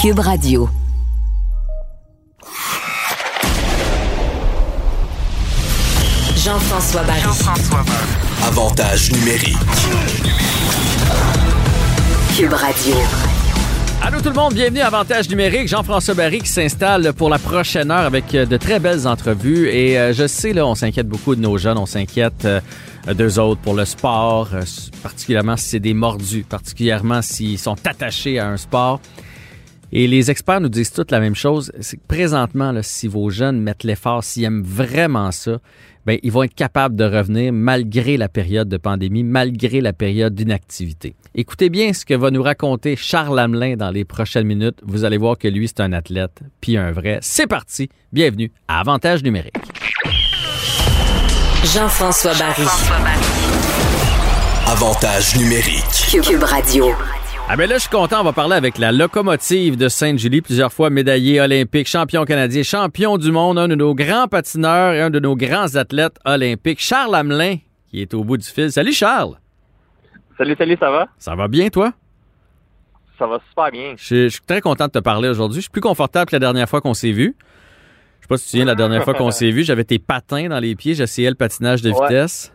Cube Radio. Jean-François Barry. Avantage numérique. Cube Radio. Allô tout le monde, bienvenue à Avantage numérique. Jean-François Barry qui s'installe pour la prochaine heure avec euh, de très belles entrevues. Et euh, je sais, là, on s'inquiète beaucoup de nos jeunes, on s'inquiète euh, d'eux autres pour le sport, particulièrement si c'est des mordus, particulièrement s'ils sont attachés à un sport. Et les experts nous disent toutes la même chose, c'est que présentement, là, si vos jeunes mettent l'effort, s'ils aiment vraiment ça, ben, ils vont être capables de revenir malgré la période de pandémie, malgré la période d'inactivité. Écoutez bien ce que va nous raconter Charles Hamelin dans les prochaines minutes. Vous allez voir que lui, c'est un athlète, puis un vrai. C'est parti. Bienvenue à Avantage numérique. Jean-François Barry. Avantage numérique. Cube, Cube Radio. Ah ben là, je suis content. On va parler avec la locomotive de Sainte-Julie, plusieurs fois médaillé olympique, champion canadien, champion du monde, un de nos grands patineurs et un de nos grands athlètes olympiques, Charles Hamelin, qui est au bout du fil. Salut Charles. Salut, salut, ça va? Ça va bien, toi? Ça va super bien. Je suis, je suis très content de te parler aujourd'hui. Je suis plus confortable que la dernière fois qu'on s'est vu. Je sais pas si tu te souviens, la dernière fois qu'on s'est vu, j'avais tes patins dans les pieds, j'essayais le patinage de Ouais. vitesse.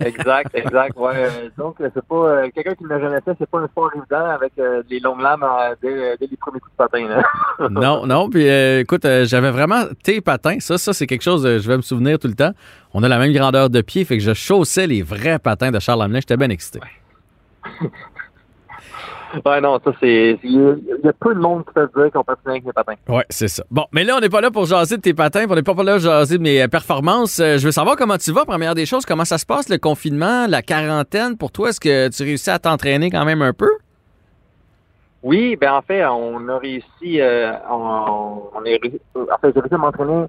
Exact, exact. Ouais. euh, Donc, euh, c'est pas euh, quelqu'un qui ne l'a jamais fait, c'est pas un sport évident avec des longues lames dès, dès les premiers coups de patin. Là. Non, non. Puis euh, écoute, euh, j'avais vraiment tes patins. Ça, ça c'est quelque chose, euh, je vais me souvenir tout le temps. On a la même grandeur de pied, fait que je chaussais les vrais patins de Charles Hamelin. J'étais bien excité. Ouais, non, ça c'est. Il y a- peu de monde qui peut se dire qu'on patine avec les patins. Ouais, c'est ça. Bon, mais là, on n'est pas là pour jaser de tes patins, on n'est pas là pour jaser de mes euh, performances. Euh, je veux savoir comment tu vas, première des choses. Comment ça se passe, le confinement, la quarantaine? Pour toi, est-ce que tu réussis à t'entraîner quand même un peu? Oui, ben en fait, on a réussi. euh, on, on est, réussi- en fait, j'ai réussi à m'entraîner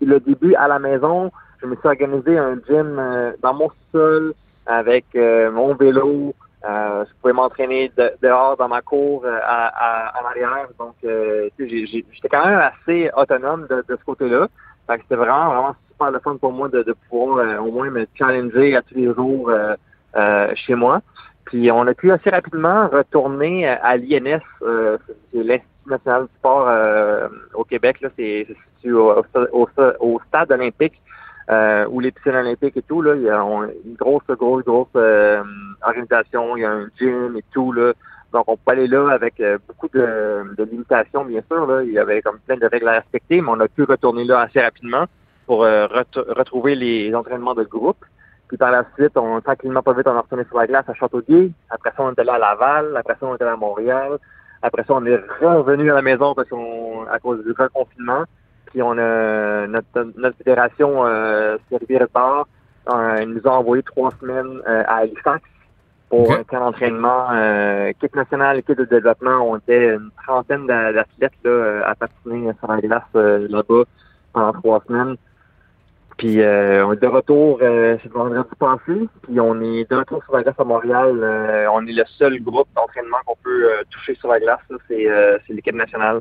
le début à la maison. Je me suis organisé un gym euh, dans mon sol avec euh, mon vélo. Euh, je pouvais m'entraîner de- dehors dans ma cour euh, à, à- en arrière. Donc, euh, j'étais quand même assez autonome de, de ce côté-là. C'était vraiment, vraiment super le fun pour moi de, de pouvoir euh, au moins me challenger à tous les jours euh, chez moi. Puis on a pu assez rapidement retourner à l'INS, c'est l'Institut national du sport au Québec. Là, c'est c'est situé au, au, au stade olympique euh, où les piscines olympiques et tout. Là, il y a une grosse, grosse, grosse euh, organisation. Il y a un gym et tout. Là. Donc on peut aller là avec euh, beaucoup de, de limitations, bien sûr. Là. Il y avait comme plein de règles à respecter, mais on a pu retourner là assez rapidement pour euh, ret- retrouver les entraînements de groupe. Puis par la suite, on tranquillement pas vite, on est retourné sur la glace à Châteauguay. Après ça, on est allé à Laval. Après ça, on est allé à Montréal. Après ça, on est revenu à la maison parce qu'on à cause du reconfinement. Puis on a notre, notre fédération euh, Servir Sport euh, nous a envoyé trois semaines euh, à Halifax pour un camp d'entraînement. Euh, équipe nationale, équipe de développement, on était une trentaine d'a- d'athlètes là, euh, à patiner sur la glace là-bas pendant trois semaines. Puis euh, on est de retour, euh, c'est vendredi passé, puis on est de retour sur la glace à Montréal. Euh, on est le seul groupe d'entraînement qu'on peut toucher sur la glace, là. c'est c'est l'équipe nationale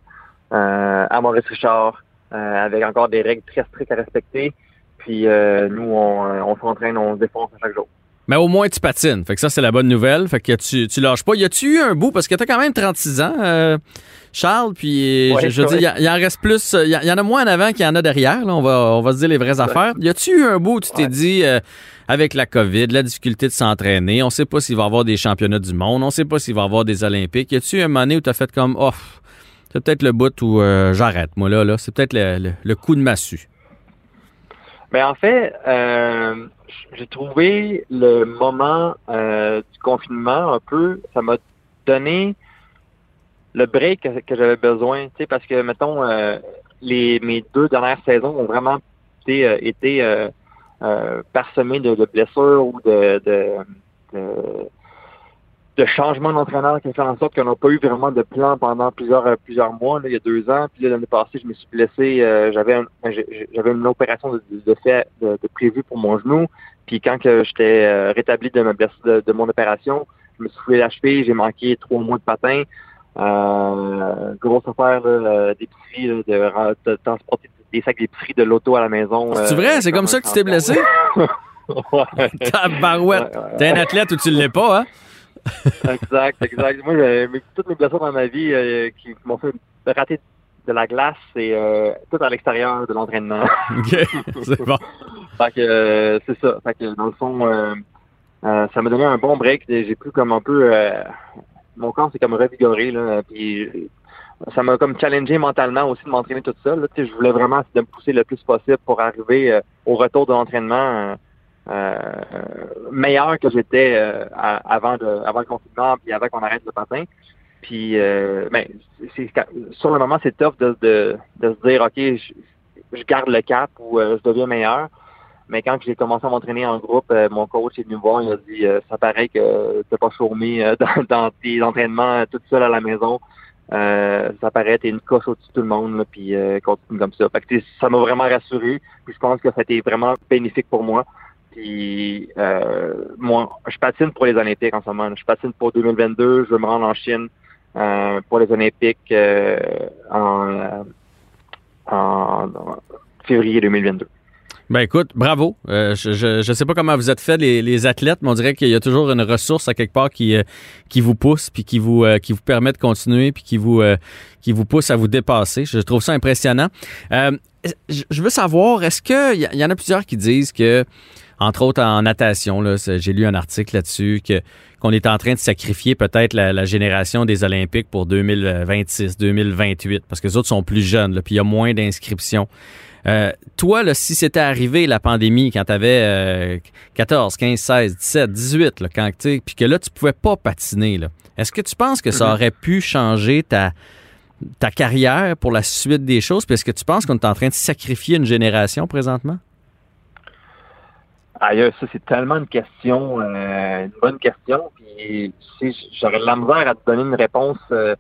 à Maurice Richard, avec encore des règles très strictes à respecter. Puis euh, nous, on, euh, on s'entraîne, on se défonce à chaque jour. Mais au moins, tu patines. Fait que ça, c'est la bonne nouvelle. Fait que tu, tu lâches pas. Y a-tu eu un bout? Parce que t'as quand même 36 ans, euh, Charles, puis Ouais, je, je dire, il y, en reste plus. Il y, y en a moins en avant qu'il y en a derrière. Là. On, va, on va se dire les vraies affaires. Y a-tu eu un bout où tu t'es Ouais. dit, euh, avec la COVID, la difficulté de s'entraîner, on sait pas s'il va y avoir des championnats du monde, on sait pas s'il va y avoir des Olympiques. Y a-tu un moment donné où t'as fait comme, oh, c'est peut-être le bout où euh, j'arrête, moi, là. là. C'est peut-être le, le- coup de massue. Mais en fait, euh, j'ai trouvé le moment euh, du confinement un peu, ça m'a donné le break que, j'avais besoin, parce que mettons les mes deux dernières saisons ont vraiment été, parsemées de, blessures ou de, de, de changements d'entraîneur qui ont fait en sorte qu'on n'a pas eu vraiment de plan pendant plusieurs euh, plusieurs mois, là, il y a deux ans. Puis là, l'année passée, je me suis blessé, euh, j'avais un- j'ai- j'avais une opération de, de fait de, de prévue pour mon genou. Puis quand que j'étais euh, rétabli de ma blessure de, de mon opération, je me suis foulé la cheville, j'ai manqué trois mois de patin. Euh, grosse affaire là, euh, d'épicerie, là, de, de transporter des sacs d'épicerie de l'auto à la maison. C'est vrai? C'est comme ça que tu t'es blessé? Ouais, ouais, T'es un athlète ou tu l'es pas, hein? Exact, exact. Moi, mes- toutes mes blessures dans ma vie euh, qui m'ont fait rater de la glace, c'est euh, tout à l'extérieur de l'entraînement. OK, c'est bon. Fait que euh, c'est ça. Fait que dans le fond, ça m'a donné un bon break. J'ai pu comme un peu mon corps s'est comme revigoré là. Puis ça m'a comme challengé mentalement aussi de m'entraîner tout seul. Là. Je voulais vraiment de me pousser le plus possible pour arriver euh, au retour de l'entraînement meilleur que j'étais euh, avant de avant le confinement puis avant qu'on arrête le patin. Puis euh, ben, sur le moment, c'est tough de, de, de se dire OK, je, je garde le cap ou euh, je deviens meilleur. Mais quand j'ai commencé à m'entraîner en groupe, euh, mon coach est venu me voir, il a dit euh, ça paraît que t'es pas euh, dans, dans tes entraînements euh, toute seule à la maison. Euh, ça paraît t'es une coche au-dessus de tout le monde, là, puis euh, continue comme ça. Fait que, ça m'a vraiment rassuré, puis je pense que ça a été vraiment bénéfique pour moi. Puis euh, moi, je patine pour les Olympiques en ce moment. Je patine pour 2022, je veux me rendre en Chine euh, pour les Olympiques euh, en, euh, en- février 2022. Ben écoute, bravo. Euh, je, je sais pas comment vous êtes fait les, les athlètes, mais on dirait qu'il y a toujours une ressource à quelque part qui euh, qui vous pousse puis qui vous qui vous permet de continuer puis qui vous qui vous pousse à vous dépasser. Je trouve ça impressionnant. Je veux savoir, est-ce que il y, y en a plusieurs qui disent que entre autres en natation, j'ai lu un article là-dessus que qu'on est en train de sacrifier peut-être la, la génération des Olympiques pour 2026, 2028, parce que les autres sont plus jeunes, là, puis il y a moins d'inscriptions. Euh, toi, là, si c'était arrivé la pandémie quand tu avais 14, 15, 16, 17, 18, là, quand, puis que là, tu pouvais pas patiner, est-ce que tu penses que ça aurait pu changer ta, ta carrière pour la suite des choses? Puis est-ce que tu penses qu'on est en train de sacrifier une génération présentement? Aïe, ça c'est tellement une question, euh, une bonne question. Puis tu sais, j'aurais de la misère à te donner une réponse. Euh,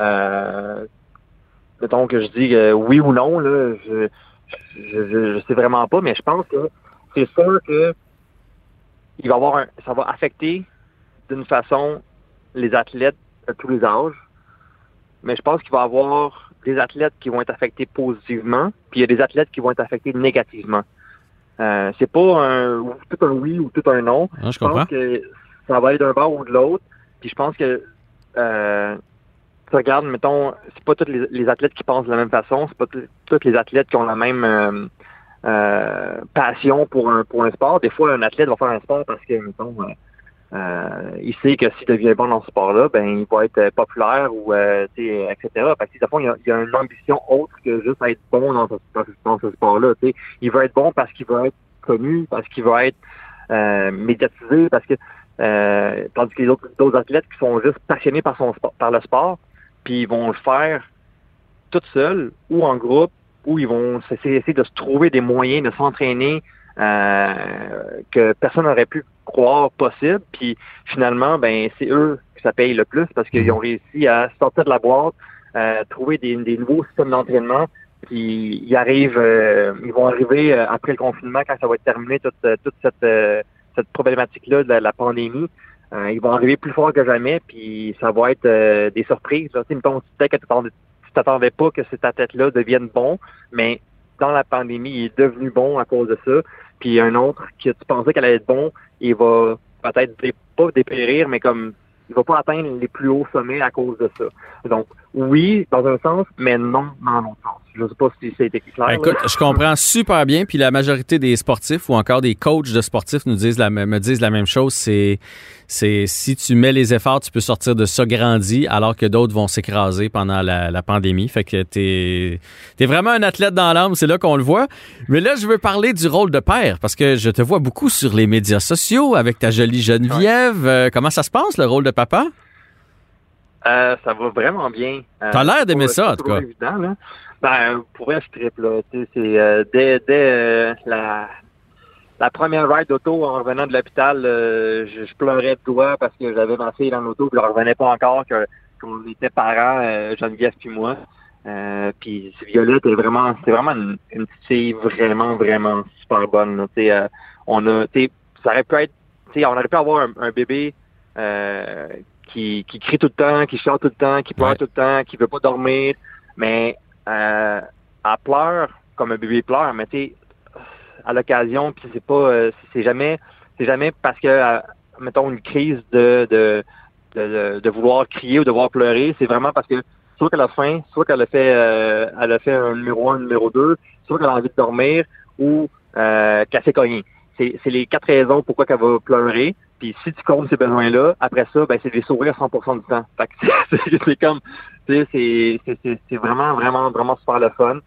euh, mettons que je dis euh, oui ou non là, je, je, je, sais vraiment pas, mais je pense que c'est sûr que il va avoir un, ça va affecter d'une façon les athlètes de tous les âges. Mais je pense qu'il va y avoir des athlètes qui vont être affectés positivement, puis il y a des athlètes qui vont être affectés négativement. Euh, c'est pas un ou tout un oui ou tout un non. Hein, je Je pense que ça va être d'un bord ou de l'autre. Puis je pense que euh, tu regardes, mettons, c'est pas tous les, les athlètes qui pensent de la même façon, c'est pas tous- les athlètes qui ont la même euh, euh, passion pour un pour un sport. Des fois, un athlète va faire un sport parce que, mettons, euh, il sait que s'il devient bon dans ce sport-là, ben il va être euh, populaire ou euh, etc. Fait que, fond, il a, il y a une ambition autre que juste être bon dans ce, dans ce- sport-là. Il veut être bon parce qu'il veut être connu, parce qu'il veut être euh, médiatisé, parce que euh, tandis que les autres, d'autres athlètes qui sont juste passionnés par son par le sport, puis ils vont le faire tout seuls ou en groupe, ou ils vont essayer de se trouver des moyens de s'entraîner euh, que personne n'aurait pu croire possible. Puis finalement, ben c'est eux que ça paye le plus parce qu'ils ont réussi à sortir de la boîte, euh, trouver des, des nouveaux systèmes d'entraînement. Puis ils arrivent, euh, ils vont arriver euh, après le confinement quand ça va être terminé toute, euh, toute cette, euh, cette problématique-là de la, la pandémie. Euh, ils vont arriver plus fort que jamais, puis ça va être euh, des surprises. Là. Tu sais, que tu t'attendais- tu t'attendais pas que cet athlète-là devienne bon, mais dans la pandémie, il est devenu bon à cause de ça. Puis un autre que tu pensais qu'elle allait être bon, il va peut-être pas dépérir, mais comme il va pas atteindre les plus hauts sommets à cause de ça. Donc oui, dans un sens, mais non dans l'autre sens. Je sais pas si ça a été clair. Ben, là. écoute, je comprends super bien. Puis la majorité des sportifs ou encore des coachs de sportifs nous disent la, me disent la même chose. C'est, c'est si tu mets les efforts, tu peux sortir de ça grandi, alors que d'autres vont s'écraser pendant la, la pandémie. Fait que t'es, t'es vraiment un athlète dans l'âme. C'est là qu'on le voit. Mais là, je veux parler du rôle de père parce que je te vois beaucoup sur les médias sociaux avec ta jolie Geneviève. Euh, comment ça se passe le rôle de papa? Euh, ça va vraiment bien. Euh, T'as l'air d'aimer ça, en tout cas. évident, là. Ben, pour vrai, je triple, là. C'est euh, dès, dès euh, la, la première ride d'auto en revenant de l'hôpital, euh, je, je pleurais de doigts parce que j'avais ma fille dans l'auto, puis je ne revenais pas encore que qu'on était parents, euh, Geneviève puis moi. Euh, puis Violette est vraiment, c'est vraiment une, une petite fille vraiment, vraiment super bonne. là. Tu sais, euh, on a, ça aurait pu être, on aurait pu avoir un, un bébé euh, qui, qui crie tout le temps, qui chante tout le temps, qui pleure Ouais. tout le temps, qui veut pas dormir, mais euh, elle pleure comme un bébé pleure, mais tu à l'occasion, puis c'est pas, euh, c'est jamais, c'est jamais parce que, euh, mettons une crise de, de, de, de vouloir crier ou de vouloir pleurer. C'est vraiment parce que soit qu'elle a faim, soit qu'elle a fait euh, elle a fait un numéro un, un numéro deux, soit qu'elle a envie de dormir ou euh, qu'elle s'est cognée. C'est c'est les quatre raisons pourquoi qu'elle va pleurer. Puis si tu comptes ces besoins-là, après ça, ben c'est des sourires 100% du temps. Fait que c'est- comme, tu sais, c'est vraiment, vraiment, vraiment super le fun.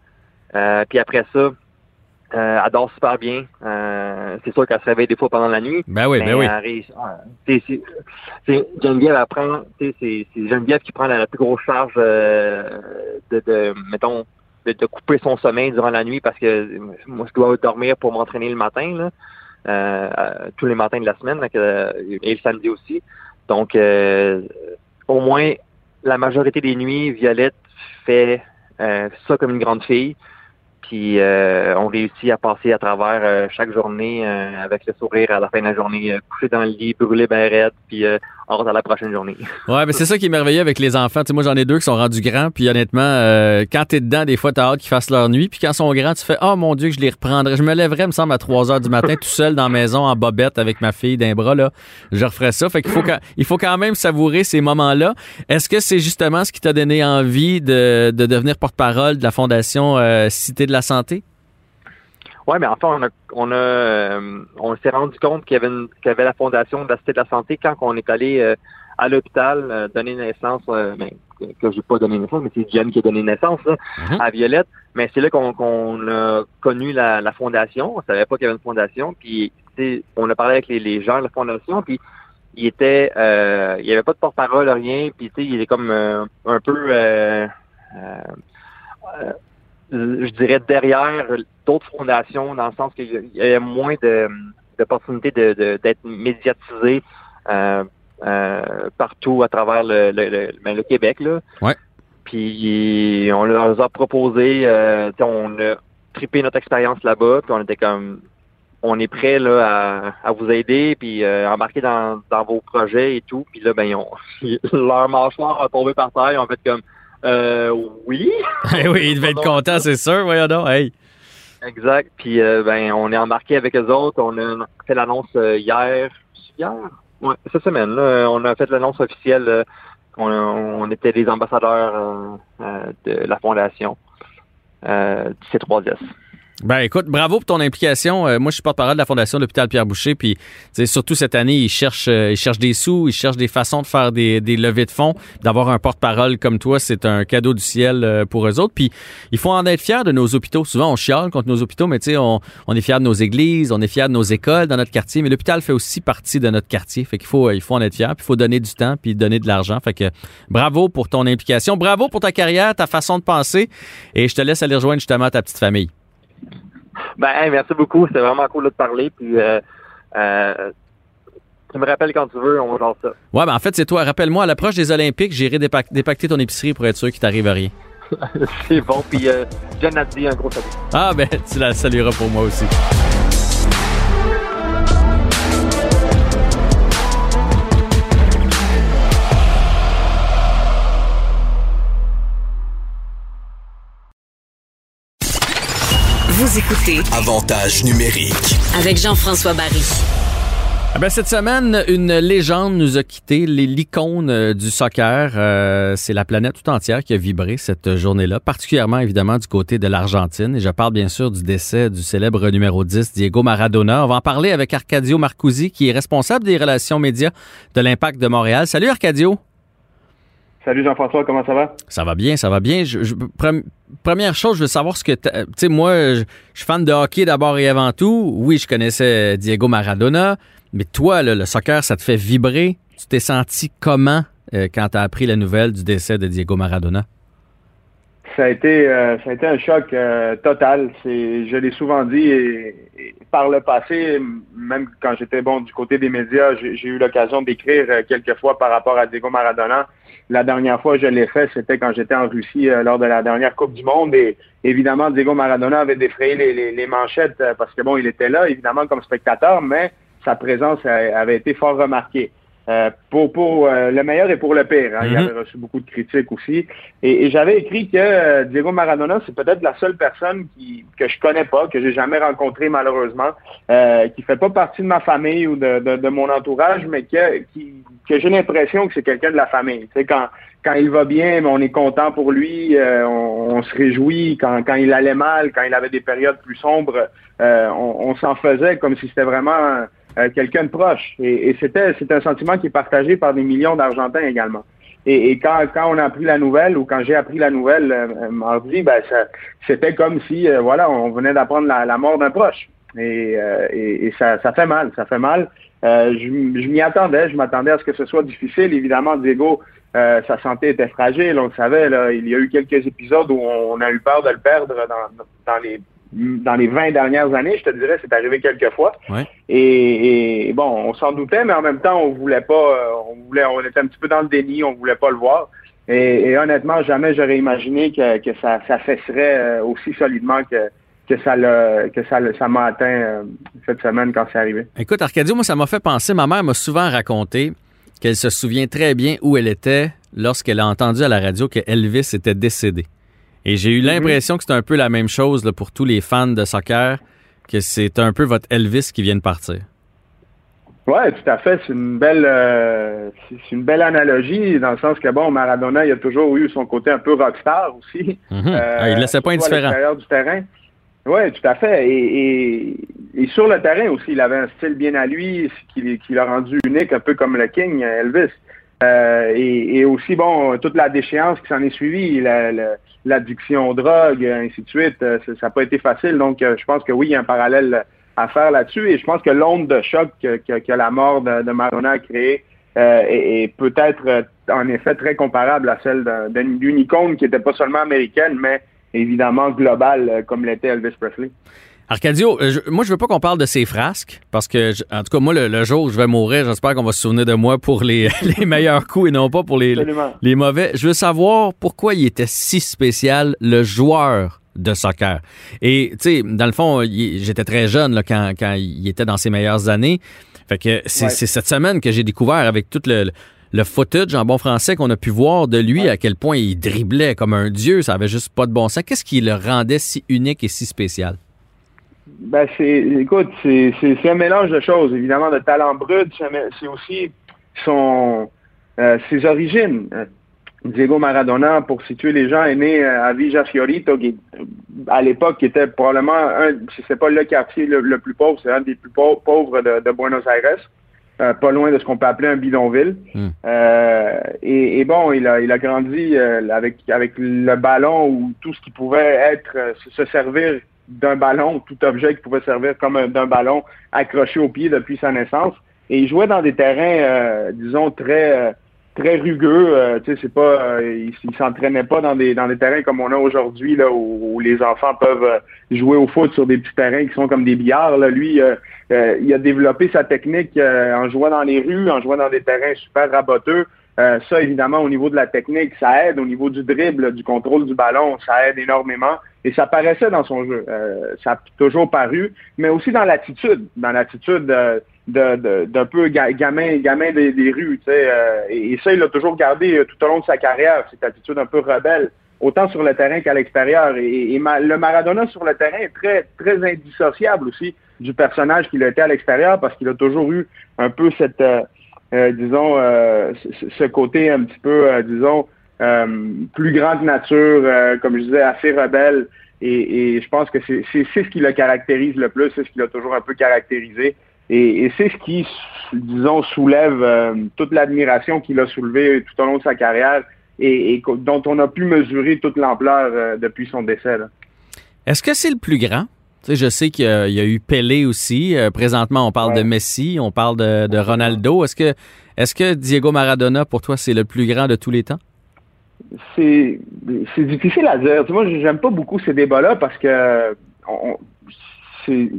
Euh, puis après ça, euh, elle dort super bien. Euh, c'est sûr qu'elle se réveille des fois pendant la nuit. Ben oui, mais ben oui. c'est- Geneviève elle prend, tu sais, c'est Geneviève qui prend la, la plus grosse charge euh, de, de, mettons, de, de couper son sommeil durant la nuit parce que moi je dois dormir pour m'entraîner le matin là, tous les matins de la semaine donc, euh, et le samedi aussi. Donc euh, au moins la majorité des nuits, Violette fait euh, ça comme une grande fille. Puis euh, on réussit à passer à travers euh, chaque journée euh, avec le sourire à la fin de la journée, euh, coucher dans le lit, brûler ben raide, puis euh, hors à la prochaine journée. Ouais, mais c'est ça qui est merveilleux avec les enfants. Tu sais, moi, j'en ai deux qui sont rendus grands, puis honnêtement, euh, quand t'es dedans, des fois, t'as hâte qu'ils fassent leur nuit, puis quand ils sont grands, tu fais « Oh mon Dieu, que je les reprendrais. » Je me lèverais, me semble, à 3 heures du matin, tout seul dans la maison, en bobette, avec ma fille d'un bras, là. Je referais ça. Fait qu'il faut, quand- il faut quand même savourer ces moments-là. Est-ce que c'est justement ce qui t'a donné envie de, de devenir porte-parole de la Fondation euh, Cité de la Santé? Ouais, mais enfin, on a, on a, euh, on s'est rendu compte qu'il y avait, une- qu'il y avait la fondation de la Cité de la Santé quand on est allé euh, à l'hôpital euh, donner naissance, euh, ben, que, j'ai pas donné naissance, mais c'est Diane qui a donné naissance là, Mhm. à Violette. Mais c'est là qu'on qu'on a connu la, la fondation. On savait pas qu'il y avait une fondation. Puis, on a parlé avec les, les gens de la fondation. Puis, il était, euh, il y avait pas de porte-parole, rien. Puis, tu sais, il est comme euh, un peu. euh, je dirais derrière d'autres fondations, dans le sens qu'il y a moins de d'opportunités de, de- d'être médiatisé euh, euh, partout à travers le, le, le, ben, le Québec. Là. Ouais. Puis on leur a proposé, euh, on a trippé notre expérience là-bas, puis on était comme on est prêt là à, à vous aider puis euh, embarquer dans, dans vos projets et tout. Puis là, ben leur mâchoire a tombé par terre, ils ont fait comme euh, oui. Eh oui, il devait être content, c'est sûr. Voyons donc. Hey. Exact. Puis euh, ben on est embarqué avec eux autres. On a fait l'annonce euh, hier. Hier? Ouais, cette semaine, là, on a fait l'annonce officielle. euh, on, on était des ambassadeurs euh, euh, de la fondation euh, du C3S. Ben écoute, bravo pour ton implication. Euh, moi, je suis porte-parole de la Fondation de l'hôpital Pierre Boucher, puis surtout cette année, ils cherchent, euh, ils cherchent des sous, ils cherchent des façons de faire des, des levées de fonds. D'avoir un porte-parole comme toi, c'est un cadeau du ciel euh, pour eux autres. Puis il faut en être fier de nos hôpitaux. Souvent, on chiale contre nos hôpitaux, mais tu sais, on, on est fier de nos églises, on est fier de nos écoles dans notre quartier. Mais l'hôpital fait aussi partie de notre quartier. Fait qu'il faut, il faut en être fier. Puis il faut donner du temps, puis donner de l'argent. Fait que bravo pour ton implication, bravo pour ta carrière, ta façon de penser. Et je te laisse aller rejoindre justement ta petite famille. Ben hey, merci beaucoup. C'était vraiment cool de te parler. Puis euh, euh, tu me rappelles quand tu veux, on va ça. Ouais, ben en fait, c'est toi. Rappelle-moi, à l'approche des Olympiques, j'irai dépac- dépacter ton épicerie pour être sûr qu'il t'arrive rien. C'est bon. Puis euh, John a dit un gros salut. Ah, ben, tu la salueras pour moi aussi. Écoutez Avantage numérique. avec Jean-François Barry. Ah ben, cette semaine, une légende nous a quitté, les- l'icône euh, du soccer. euh, c'est la planète tout entière qui a vibré cette journée-là, particulièrement évidemment du côté de l'Argentine. Et je parle bien sûr du décès du célèbre numéro 10, Diego Maradona. On va en parler avec Arcadio Marcusi, qui est responsable des relations médias de l'Impact de Montréal. Salut Arcadio. Salut Jean-François, comment ça va? Ça va bien, ça va bien. Je, je- pre- première chose, je veux savoir ce que... Tu sais, moi, je, je suis fan de hockey d'abord et avant tout. Oui, je connaissais Diego Maradona, mais toi, là, le soccer, ça te fait vibrer. Tu t'es senti comment euh, quand tu as appris la nouvelle du décès de Diego Maradona? Ça a été, euh, ça a été un choc euh, total. Je l'ai souvent dit et, et par le passé, même quand j'étais bon du côté des médias, j'ai, eu l'occasion d'écrire quelques fois par rapport à Diego Maradona. La dernière fois que je l'ai fait, c'était quand j'étais en Russie euh, lors de la dernière Coupe du Monde et évidemment Diego Maradona avait défrayé les, manchettes euh, parce que bon, il était là évidemment comme spectateur, mais sa présence avait été fort remarquée. Euh, pour, pour euh, le meilleur et pour le pire. Hein. Il Mhm. avait reçu beaucoup de critiques aussi. Et, et j'avais écrit que euh, Diego Maradona, c'est peut-être la seule personne qui, que je connais pas, que j'ai jamais rencontré malheureusement, euh, qui fait pas partie de ma famille ou de, de, de mon entourage, mais que, qui, que j'ai l'impression que c'est quelqu'un de la famille. Tu sais, quand, quand il va bien, on est content pour lui, euh, on, on se réjouit. Quand, quand il allait mal, quand il avait des périodes plus sombres, euh, on, on s'en faisait comme si c'était vraiment euh, quelqu'un de proche. Et, et c'était c'est un sentiment qui est partagé par des millions d'Argentins également. Et, et quand, quand on a appris la nouvelle ou quand j'ai appris la nouvelle euh, mardi, ben c'était comme si euh, voilà, on venait d'apprendre la, la mort d'un proche. Et, euh, et, ça, ça fait mal, ça fait mal. Euh, je je m'y attendais, je m'attendais à ce que ce soit difficile. Évidemment, Diego, euh, sa santé était fragile, on le savait. Là, il y a eu quelques épisodes où on a eu peur de le perdre dans, dans les dans les 20 dernières années, je te dirais, c'est arrivé quelques fois. Ouais. Et, et bon, on s'en doutait, mais en même temps, on voulait pas, euh, on voulait, on était un petit peu dans le déni, on voulait pas le voir. Et, et honnêtement, jamais j'aurais imaginé que, que ça, ça cesserait euh, aussi solidement que, que ça que ça m'a atteint euh, cette semaine quand c'est arrivé. Écoute, Arcadio, moi, ça m'a fait penser. Ma mère m'a souvent raconté qu'elle se souvient très bien où elle était lorsqu'elle a entendu à la radio que Elvis était décédé. Et j'ai eu l'impression que c'est un peu la même chose là, pour tous les fans de soccer, que c'est un peu votre Elvis qui vient de partir. Ouais, tout à fait. C'est une belle, euh, c'est une belle analogie dans le sens que bon, Maradona, il a toujours eu son côté un peu rockstar aussi. Mhm. Ah, il laissait pas à indifférent. l'extérieur du terrain. Oui, tout à fait. Et, et, et sur le terrain aussi, il avait un style bien à lui, ce qui, qui l'a rendu unique, un peu comme le King, Elvis. Euh, et, et aussi, bon, toute la déchéance qui s'en est suivie, la- la- l'addiction aux drogues, ainsi de suite, euh, ça n'a pas été facile. Donc, euh, je pense que oui, il y a un parallèle à faire là-dessus. Et je pense que l'onde de choc que, la mort de, de a créée euh, est, est peut-être en effet très comparable à celle d'un- d'un- d'une icône qui n'était pas seulement américaine, mais évidemment globale, comme l'était Elvis Presley. Arcadio, euh, je- moi, je veux pas qu'on parle de ces frasques, parce que, je- en tout cas, moi, le, le jour où je vais mourir, j'espère qu'on va se souvenir de moi pour les, les meilleurs coups et non pas pour les, Absolument. les mauvais. Je veux savoir pourquoi il était si spécial, le joueur de soccer. Et, tu sais, dans le fond, j'étais très jeune là, quand, quand il était dans ses meilleures années. Fait que c'est Ouais. cette semaine que j'ai découvert avec tout le, le footage en bon français qu'on a pu voir de lui, Ouais. à quel point il driblait comme un dieu, ça avait juste pas de bon sens. Qu'est-ce qui le rendait si unique et si spécial? Ben c'est, écoute, c'est, un mélange de choses, évidemment, de talent brut, c'est aussi son, euh, ses origines. Diego Maradona, pour situer les gens, est né euh, à Villa Fiorito, qui, euh, à l'époque, qui était probablement un, si c'est pas le quartier le, le plus pauvre, c'est un des plus pau- pauvres de, de Buenos Aires, euh, pas loin de ce qu'on peut appeler un bidonville. Hmm. Euh, et, et bon, il a, il a grandi avec, avec le ballon ou tout ce qui pouvait être, se servir d'un ballon, tout objet qui pouvait servir comme un- d'un ballon accroché au pied depuis sa naissance. Et il jouait dans des terrains, euh, disons, très euh, très rugueux. euh, c'est pas, euh, il, s'entraînait pas dans des dans des terrains comme on a aujourd'hui là où, les enfants peuvent euh, jouer au foot sur des petits terrains qui sont comme des billards. Là. Lui, il a développé sa technique en jouant dans les rues, en jouant dans des terrains super raboteux. Euh, ça, évidemment, au niveau de la technique, ça aide. Au niveau du dribble, du contrôle du ballon, ça aide énormément. Et ça paraissait dans son jeu. Euh, ça a toujours paru, mais aussi dans l'attitude, dans l'attitude euh, d'un peu ga- gamin, gamin des, rues. Euh, et, ça, il l'a toujours gardé euh, tout au long de sa carrière, cette attitude un peu rebelle, autant sur le terrain qu'à l'extérieur. Et, le Maradona sur le terrain est très, très indissociable aussi du personnage qu'il a été à l'extérieur parce qu'il a toujours eu un peu cette, disons, euh, ce, côté un petit peu, euh, disons, euh, plus grande nature, euh, comme je disais, assez rebelle. Et, et je pense que c'est ce qui le caractérise le plus, c'est ce qui l'a toujours un peu caractérisé. Et, et c'est ce qui, disons, soulève euh, toute l'admiration qu'il a soulevée tout au long de sa carrière et, et dont on a pu mesurer toute l'ampleur euh, depuis son décès. Est-ce que c'est le plus grand? Tu sais, je sais qu'il y, a- il y a eu Pelé aussi. Euh, présentement, on parle Ouais. de Messi, on parle de, de Ronaldo. Est-ce que, est-ce que Diego Maradona, pour toi, c'est le plus grand de tous les temps? c'est c'est difficile à dire. Tu moi, j'aime pas beaucoup ces débats-là parce que on, c'est,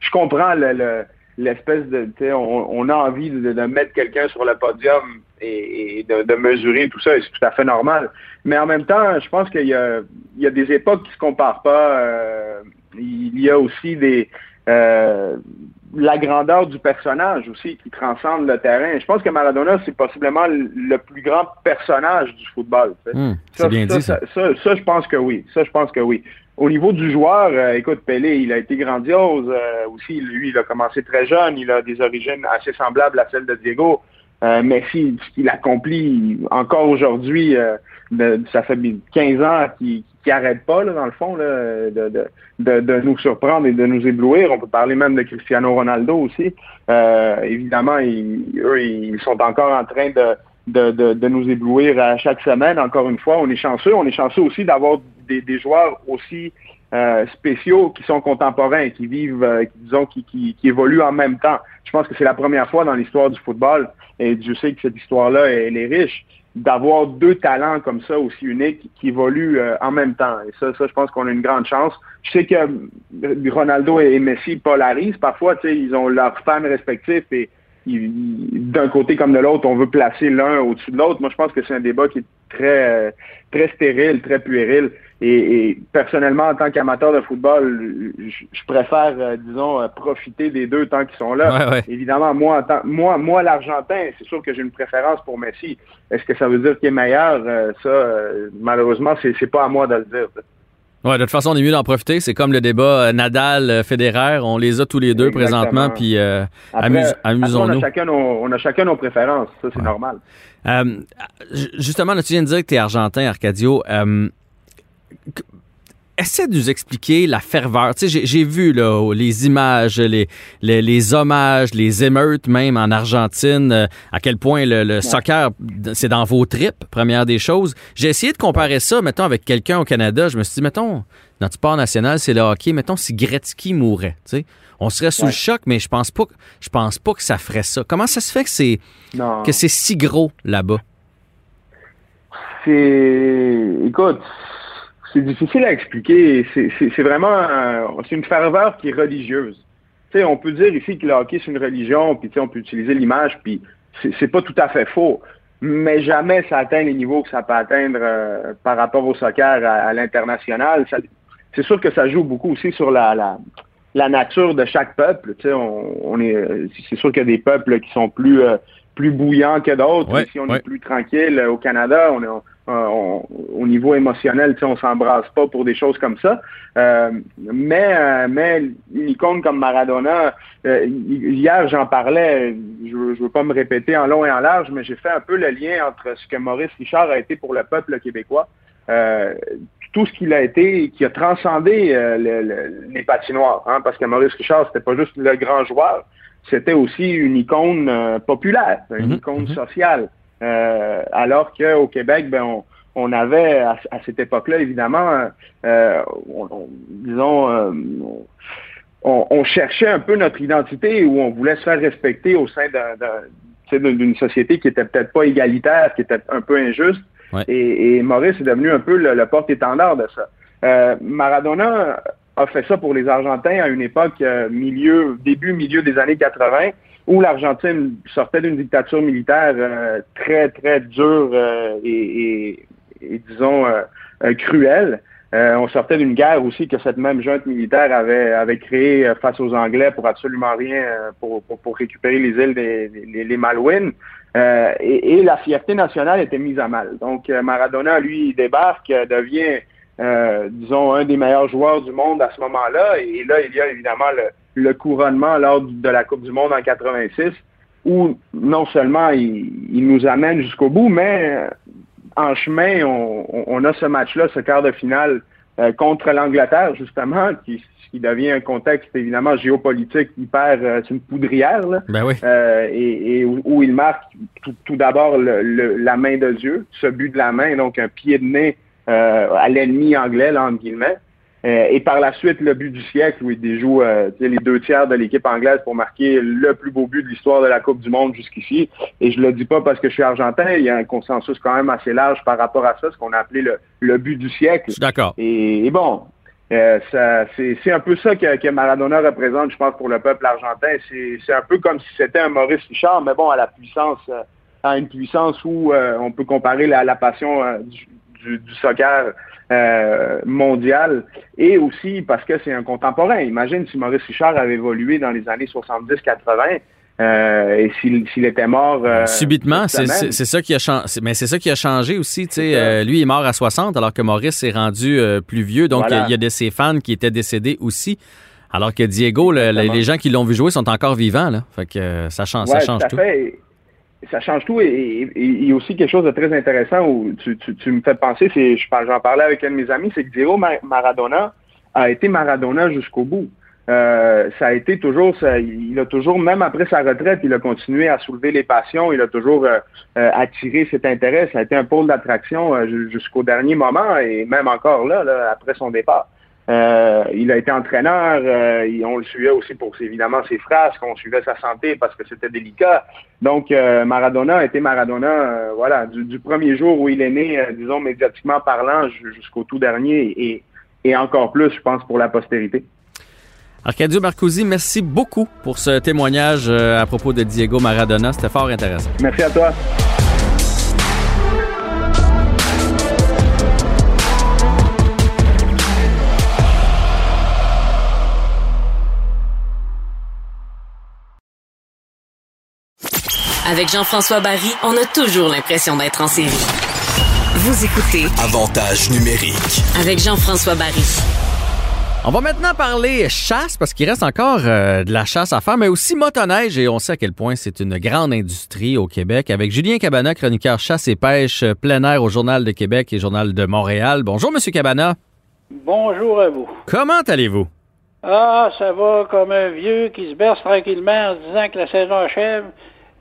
je comprends le, le- l'espèce de, on, on a envie de, de mettre quelqu'un sur le podium et, et de, de mesurer tout ça, et c'est tout à fait normal. Mais en même temps, je pense qu'il y a, il y a des époques qui se comparent pas. euh, il y a aussi des, euh, la grandeur du personnage aussi qui transcende le terrain. Je pense que Maradona, c'est possiblement le plus grand personnage du football. Hmm, bien dit, ça. Ça, je pense que oui. Ça, je pense que oui. Au niveau du joueur, euh, écoute, Pelé, il a été grandiose euh, aussi. Lui, il a commencé très jeune. Il a des origines assez semblables à celles de Diego. Euh, Messi, ce qu'il accomplit encore aujourd'hui, euh, ça fait 15 ans qu'il n'arrête pas, là, dans le fond, là, de, de, de, nous surprendre et de nous éblouir. On peut parler même de Cristiano Ronaldo aussi. Euh, évidemment, ils, eux, ils sont encore en train de, de, de, de, nous éblouir à chaque semaine. Encore une fois, on est chanceux. On est chanceux aussi d'avoir des, des, joueurs aussi euh, spéciaux qui sont contemporains, qui vivent, euh, disons, qui, qui, qui, évoluent en même temps. Je pense que c'est la première fois dans l'histoire du football, et je sais que cette histoire-là, elle est riche, d'avoir deux talents comme ça aussi uniques qui évoluent euh, en même temps. Et ça, ça, je pense qu'on a une grande chance. Je sais que euh, Ronaldo et Messi polarisent parfois, ils ont leurs fans respectifs et d'un côté comme de l'autre, on veut placer l'un au-dessus de l'autre. Moi, je pense que c'est un débat qui est très, très stérile, très puéril. Et, personnellement, en tant qu'amateur de football, je, préfère, euh, disons, euh, profiter des deux tant qu'ils sont là. Évidemment, moi, moi, moi, l'Argentin, c'est sûr que j'ai une préférence pour Messi. Est-ce que ça veut dire qu'il est meilleur? Euh, ça, malheureusement, c'est pas à moi de le dire. Ouais, de toute façon, on est mieux d'en profiter. C'est comme le débat Nadal-Federer. On les a tous les deux présentement, puis amusons-nous. On, a chacun nos, on a chacun nos préférences. Ça, c'est normal. justement, là, tu viens de dire que tu es argentin, Arcadio essaie de nous expliquer la ferveur. Tu sais, j'ai vu là, les images, les, les, hommages, les émeutes même en Argentine, euh, à quel point le, soccer, c'est dans vos tripes, première des choses. J'ai essayé de comparer ça, mettons, avec quelqu'un au Canada. Je me suis dit, mettons, notre sport national, c'est le hockey. Mettons, si Gretzky mourait, tu sais, on serait sous le choc, mais je pense pas, je pense pas que ça ferait ça. Comment ça se fait que c'est, que c'est si gros là-bas? C'est, écoute, c'est difficile à expliquer. C'est vraiment c'est une ferveur qui est religieuse. sais, on peut dire ici que le hockey, c'est une religion, puis on peut utiliser l'image, puis c'est pas tout à fait faux. Mais jamais ça atteint les niveaux que ça peut atteindre euh, par rapport au soccer à, l'international. C'est sûr que ça joue beaucoup aussi sur la, la, la nature de chaque peuple. On, on est, c'est sûr qu'il y a des peuples qui sont plus euh, plus bouillants que d'autres. Ici, on est plus tranquille. Au Canada, on est, euh, au niveau émotionnel, on s'embrasse pas pour des choses comme ça. Euh, mais, euh, mais une icône comme Maradona, hier j'en parlais, je veux, veux pas me répéter en long et en large, mais j'ai fait un peu le lien entre ce que Maurice Richard a été pour le peuple québécois. tout ce qu'il a été, qui a transcendé les patinoires, hein, parce que Maurice Richard, c'était pas juste le grand joueur, c'était aussi une icône populaire, une mm-hmm. icône mm-hmm. sociale. Euh, alors qu'au Québec, ben, on, avait à, cette époque-là, évidemment, euh, disons, euh, on, cherchait un peu notre identité où on voulait se faire respecter au sein d'une société qui était peut-être pas égalitaire, qui était un peu injuste. Et, Maurice est devenu un peu le, porte-étendard de ça. Maradona a fait ça pour les Argentins à une époque milieu, début, milieu des années 80 où l'Argentine sortait d'une dictature militaire euh, très, très dure euh, et, disons, euh, cruelle. on sortait d'une guerre aussi que cette même junte militaire avait, avait créée face aux Anglais pour absolument rien, pour, pour, récupérer les îles des les, Malouines. Et, la fierté nationale était mise à mal. Donc Maradona, lui, débarque, devient, disons, un des meilleurs joueurs du monde à ce moment-là. Et là, il y a évidemment le, le couronnement lors de la Coupe du Monde en 86, où non seulement il, nous amène jusqu'au bout, mais euh, en chemin, on, a ce match-là, ce quart de finale euh, contre l'Angleterre, justement, qui, qui, devient un contexte évidemment géopolitique hyper, euh, c'est une poudrière, là, ben oui. et, où, il marque tout, d'abord la main de Dieu, ce but de la main, donc un pied de nez à l'ennemi anglais, là, entre guillemets. Euh, et par la suite, le but du siècle, où il déjoue euh, les deux tiers de l'équipe anglaise pour marquer le plus beau but de l'histoire de la Coupe du Monde jusqu'ici. Et je le dis pas parce que je suis argentin, il y a un consensus quand même assez large par rapport à ça, ce qu'on a appelé le, but du siècle. d'accord. Et, bon, euh, c'est un peu ça que, Maradona représente, je pense, pour le peuple argentin. C'est un peu comme si c'était un Maurice Richard, mais bon, à la puissance, à une puissance où on peut comparer la, la passion du, du, du soccer euh, mondial et aussi parce que c'est un contemporain. Imagine si Maurice Richard avait évolué dans les années 70-80. Euh, et s'il était mort euh, subitement, c'est ça qui a changé. Mais c'est ça qui a changé aussi. Euh, lui est mort à 60 alors que Maurice est rendu plus vieux. Donc il y, a de ses fans qui étaient décédés aussi. Alors que Diego, les gens qui l'ont vu jouer sont encore vivants. Là. Fait que ça change, ça change tout. Ça change tout et il y a aussi quelque chose de très intéressant où tu, me fais penser, j'en parlais avec un de mes amis, c'est que Diego Maradona a été Maradona jusqu'au bout. Euh, ça a été toujours, il a toujours, même après sa retraite, il a continué à soulever les passions, il a toujours euh, euh, attiré cet intérêt. Ça a été un pôle d'attraction jusqu'au dernier moment et même encore là, après son départ. Il a été entraîneur, on le suivait aussi pour évidemment ses phrases, qu'on suivait sa santé parce que c'était délicat. Donc Maradona a été Maradona, voilà, du, premier jour où il est né, disons médiatiquement parlant, jusqu'au tout dernier et, et encore plus, je pense, pour la postérité. Arcadio Marcosi, merci beaucoup pour ce témoignage euh, à propos de Diego Maradona. C'était fort intéressant. Merci à toi. Avec Jean-François Barry, on a toujours l'impression d'être en série. Vous écoutez Avantage numérique avec Jean-François Barry. On va maintenant parler chasse parce qu'il reste encore euh, de la chasse à faire, mais aussi motoneige et on sait à quel point c'est une grande industrie au Québec. Avec Julien Cabana, chroniqueur chasse et pêche euh, plein air au Journal de Québec et Journal de Montréal. Bonjour, Monsieur Cabana. Bonjour à vous. Comment allez-vous? Ah, ça va comme un vieux qui se berce tranquillement en disant que la saison achève.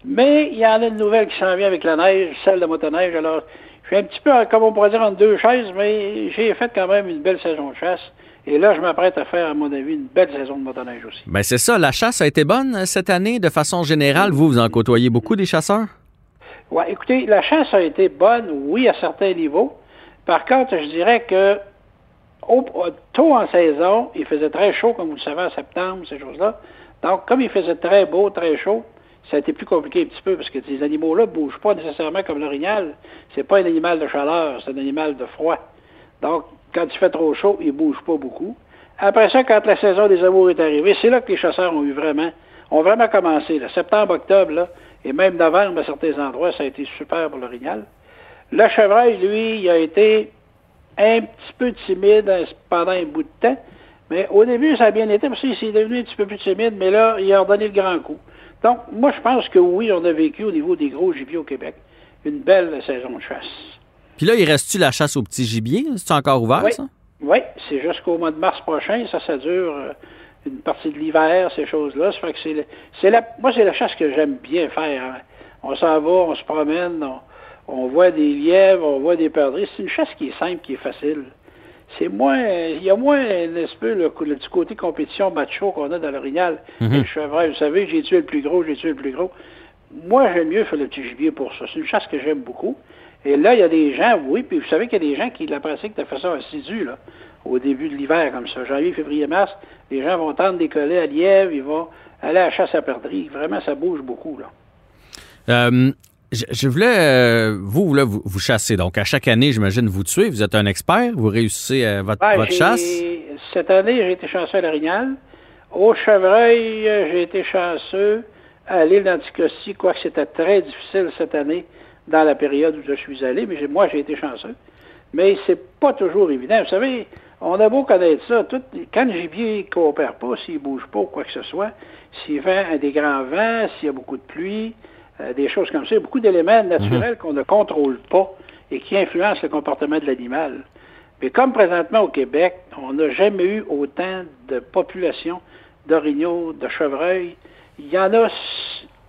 Mais il y en a une nouvelle qui s'en vient avec la neige, celle de motoneige. Alors, je suis un petit peu, comme on pourrait dire, entre deux chaises, mais j'ai fait quand même une belle saison de chasse. Et là, je m'apprête à faire, à mon avis, une belle saison de motoneige aussi. Bien, c'est ça. La chasse a été bonne euh, cette année, de façon générale. Vous, vous en côtoyez beaucoup des chasseurs? Oui, écoutez, la chasse a été bonne, oui, à certains niveaux. Par contre, je dirais que au, tôt en saison, il faisait très chaud, comme vous le savez, en septembre, ces choses-là. Donc, comme il faisait très beau, très chaud, ça a été plus compliqué un petit peu parce que ces animaux-là ne bougent pas nécessairement comme l'orignal. C'est pas un animal de chaleur, c'est un animal de froid. Donc, quand il fait trop chaud, il ne bouge pas beaucoup. Après ça, quand la saison des amours est arrivée, c'est là que les chasseurs ont eu vraiment, ont vraiment commencé. Septembre, octobre, là, et même novembre, à certains endroits, ça a été super pour l'orignal. Le chevreuil, lui, il a été un petit peu timide pendant un bout de temps. Mais au début, ça a bien été, parce qu'il s'est devenu un petit peu plus timide, mais là, il a redonné le grand coup. Donc, moi, je pense que oui, on a vécu au niveau des gros gibiers au Québec une belle saison de chasse. Puis là, il reste-tu la chasse au petit gibier? C'est encore ouvert, oui. ça? Oui, c'est jusqu'au mois de mars prochain. Ça, ça dure euh, une partie de l'hiver, ces choses-là. Ça fait que c'est, la, moi, c'est la chasse que j'aime bien faire. Hein. On s'en va, on se promène, on, voit des lièvres, on voit des perdrix. C'est une chasse qui est simple, qui est facile. C'est moins, il y a moins, n'est-ce pas, le, petit côté compétition macho qu'on a dans l'orignal. Mm-hmm. Le chevreuil, vous savez, j'ai tué le plus gros, j'ai tué le plus gros. Moi, j'aime mieux faire le petit gibier pour ça. C'est une chasse que j'aime beaucoup. Et là, il y a des gens, oui, puis vous savez qu'il y a des gens qui la pratiquent de façon assidue, là, au début de l'hiver, comme ça. Janvier, février, mars, les gens vont tendre des collets à lièvre, ils vont aller à la chasse à perdrix. Vraiment, ça bouge beaucoup, là. Euh, je, voulais, euh, vous, là, vous, vous, chassez. Donc, à chaque année, j'imagine, vous tuez. Vous êtes un expert. Vous réussissez euh, votre, votre chasse. Cette année, j'ai été chanceux à l'Orignal. Au Chevreuil, j'ai été chanceux à l'île d'Anticosti, quoique c'était très difficile cette année dans la période où je suis allé, mais moi, j'ai été chanceux. Mais c'est pas toujours évident. Vous savez, on a beau connaître ça. Tout, quand le gibier ne coopère pas, s'il bouge pas ou quoi que ce soit, s'il fait des grands vents, s'il y a beaucoup de pluie, euh, des choses comme ça, il y a beaucoup d'éléments naturels mhm. qu'on ne contrôle pas et qui influencent le comportement de l'animal. Mais comme présentement au Québec, on n'a jamais eu autant de population d'orignaux, de chevreuils. Il y en a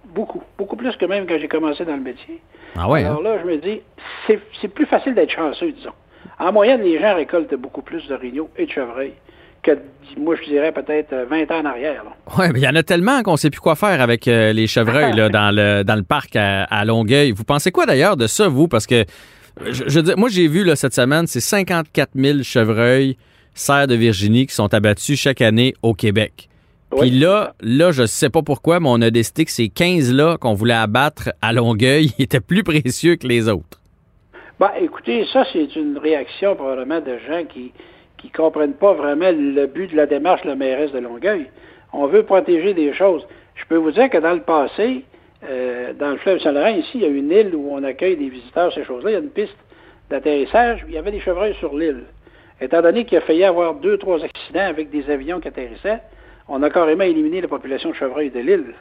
beaucoup, beaucoup plus que même quand j'ai commencé dans le métier. Ah ouais, Alors hein? là, je me dis, c'est plus facile d'être chanceux, disons. En moyenne, les gens récoltent beaucoup plus de rignaux et de chevreuils que, moi, je dirais peut-être 20 ans en arrière. Oui, mais il y en a tellement qu'on ne sait plus quoi faire avec euh, les chevreuils là, dans, le, dans le parc à, Longueuil. Vous pensez quoi d'ailleurs de ça, vous? Parce que, je, moi, j'ai vu là, cette semaine, c'est 54 000 chevreuils, serres de Virginie qui sont abattus chaque année au Québec. Puis là, là, je sais pas pourquoi, mais on a décidé que ces 15-là qu'on voulait abattre à Longueuil étaient plus précieux que les autres. Bah, écoutez, ça, c'est une réaction probablement de gens qui qui comprennent pas vraiment le but de la démarche de la mairesse de Longueuil. On veut protéger des choses. Je peux vous dire que dans le passé, euh, dans le fleuve Saint-Laurent, ici, il y a une île où on accueille des visiteurs, ces choses-là. Il y a une piste d'atterrissage. Il y avait des chevreuils sur l'île. Étant donné qu'il a failli avoir deux, trois accidents avec des avions qui atterrissaient, on a carrément éliminé la population de chevreuils de l'île.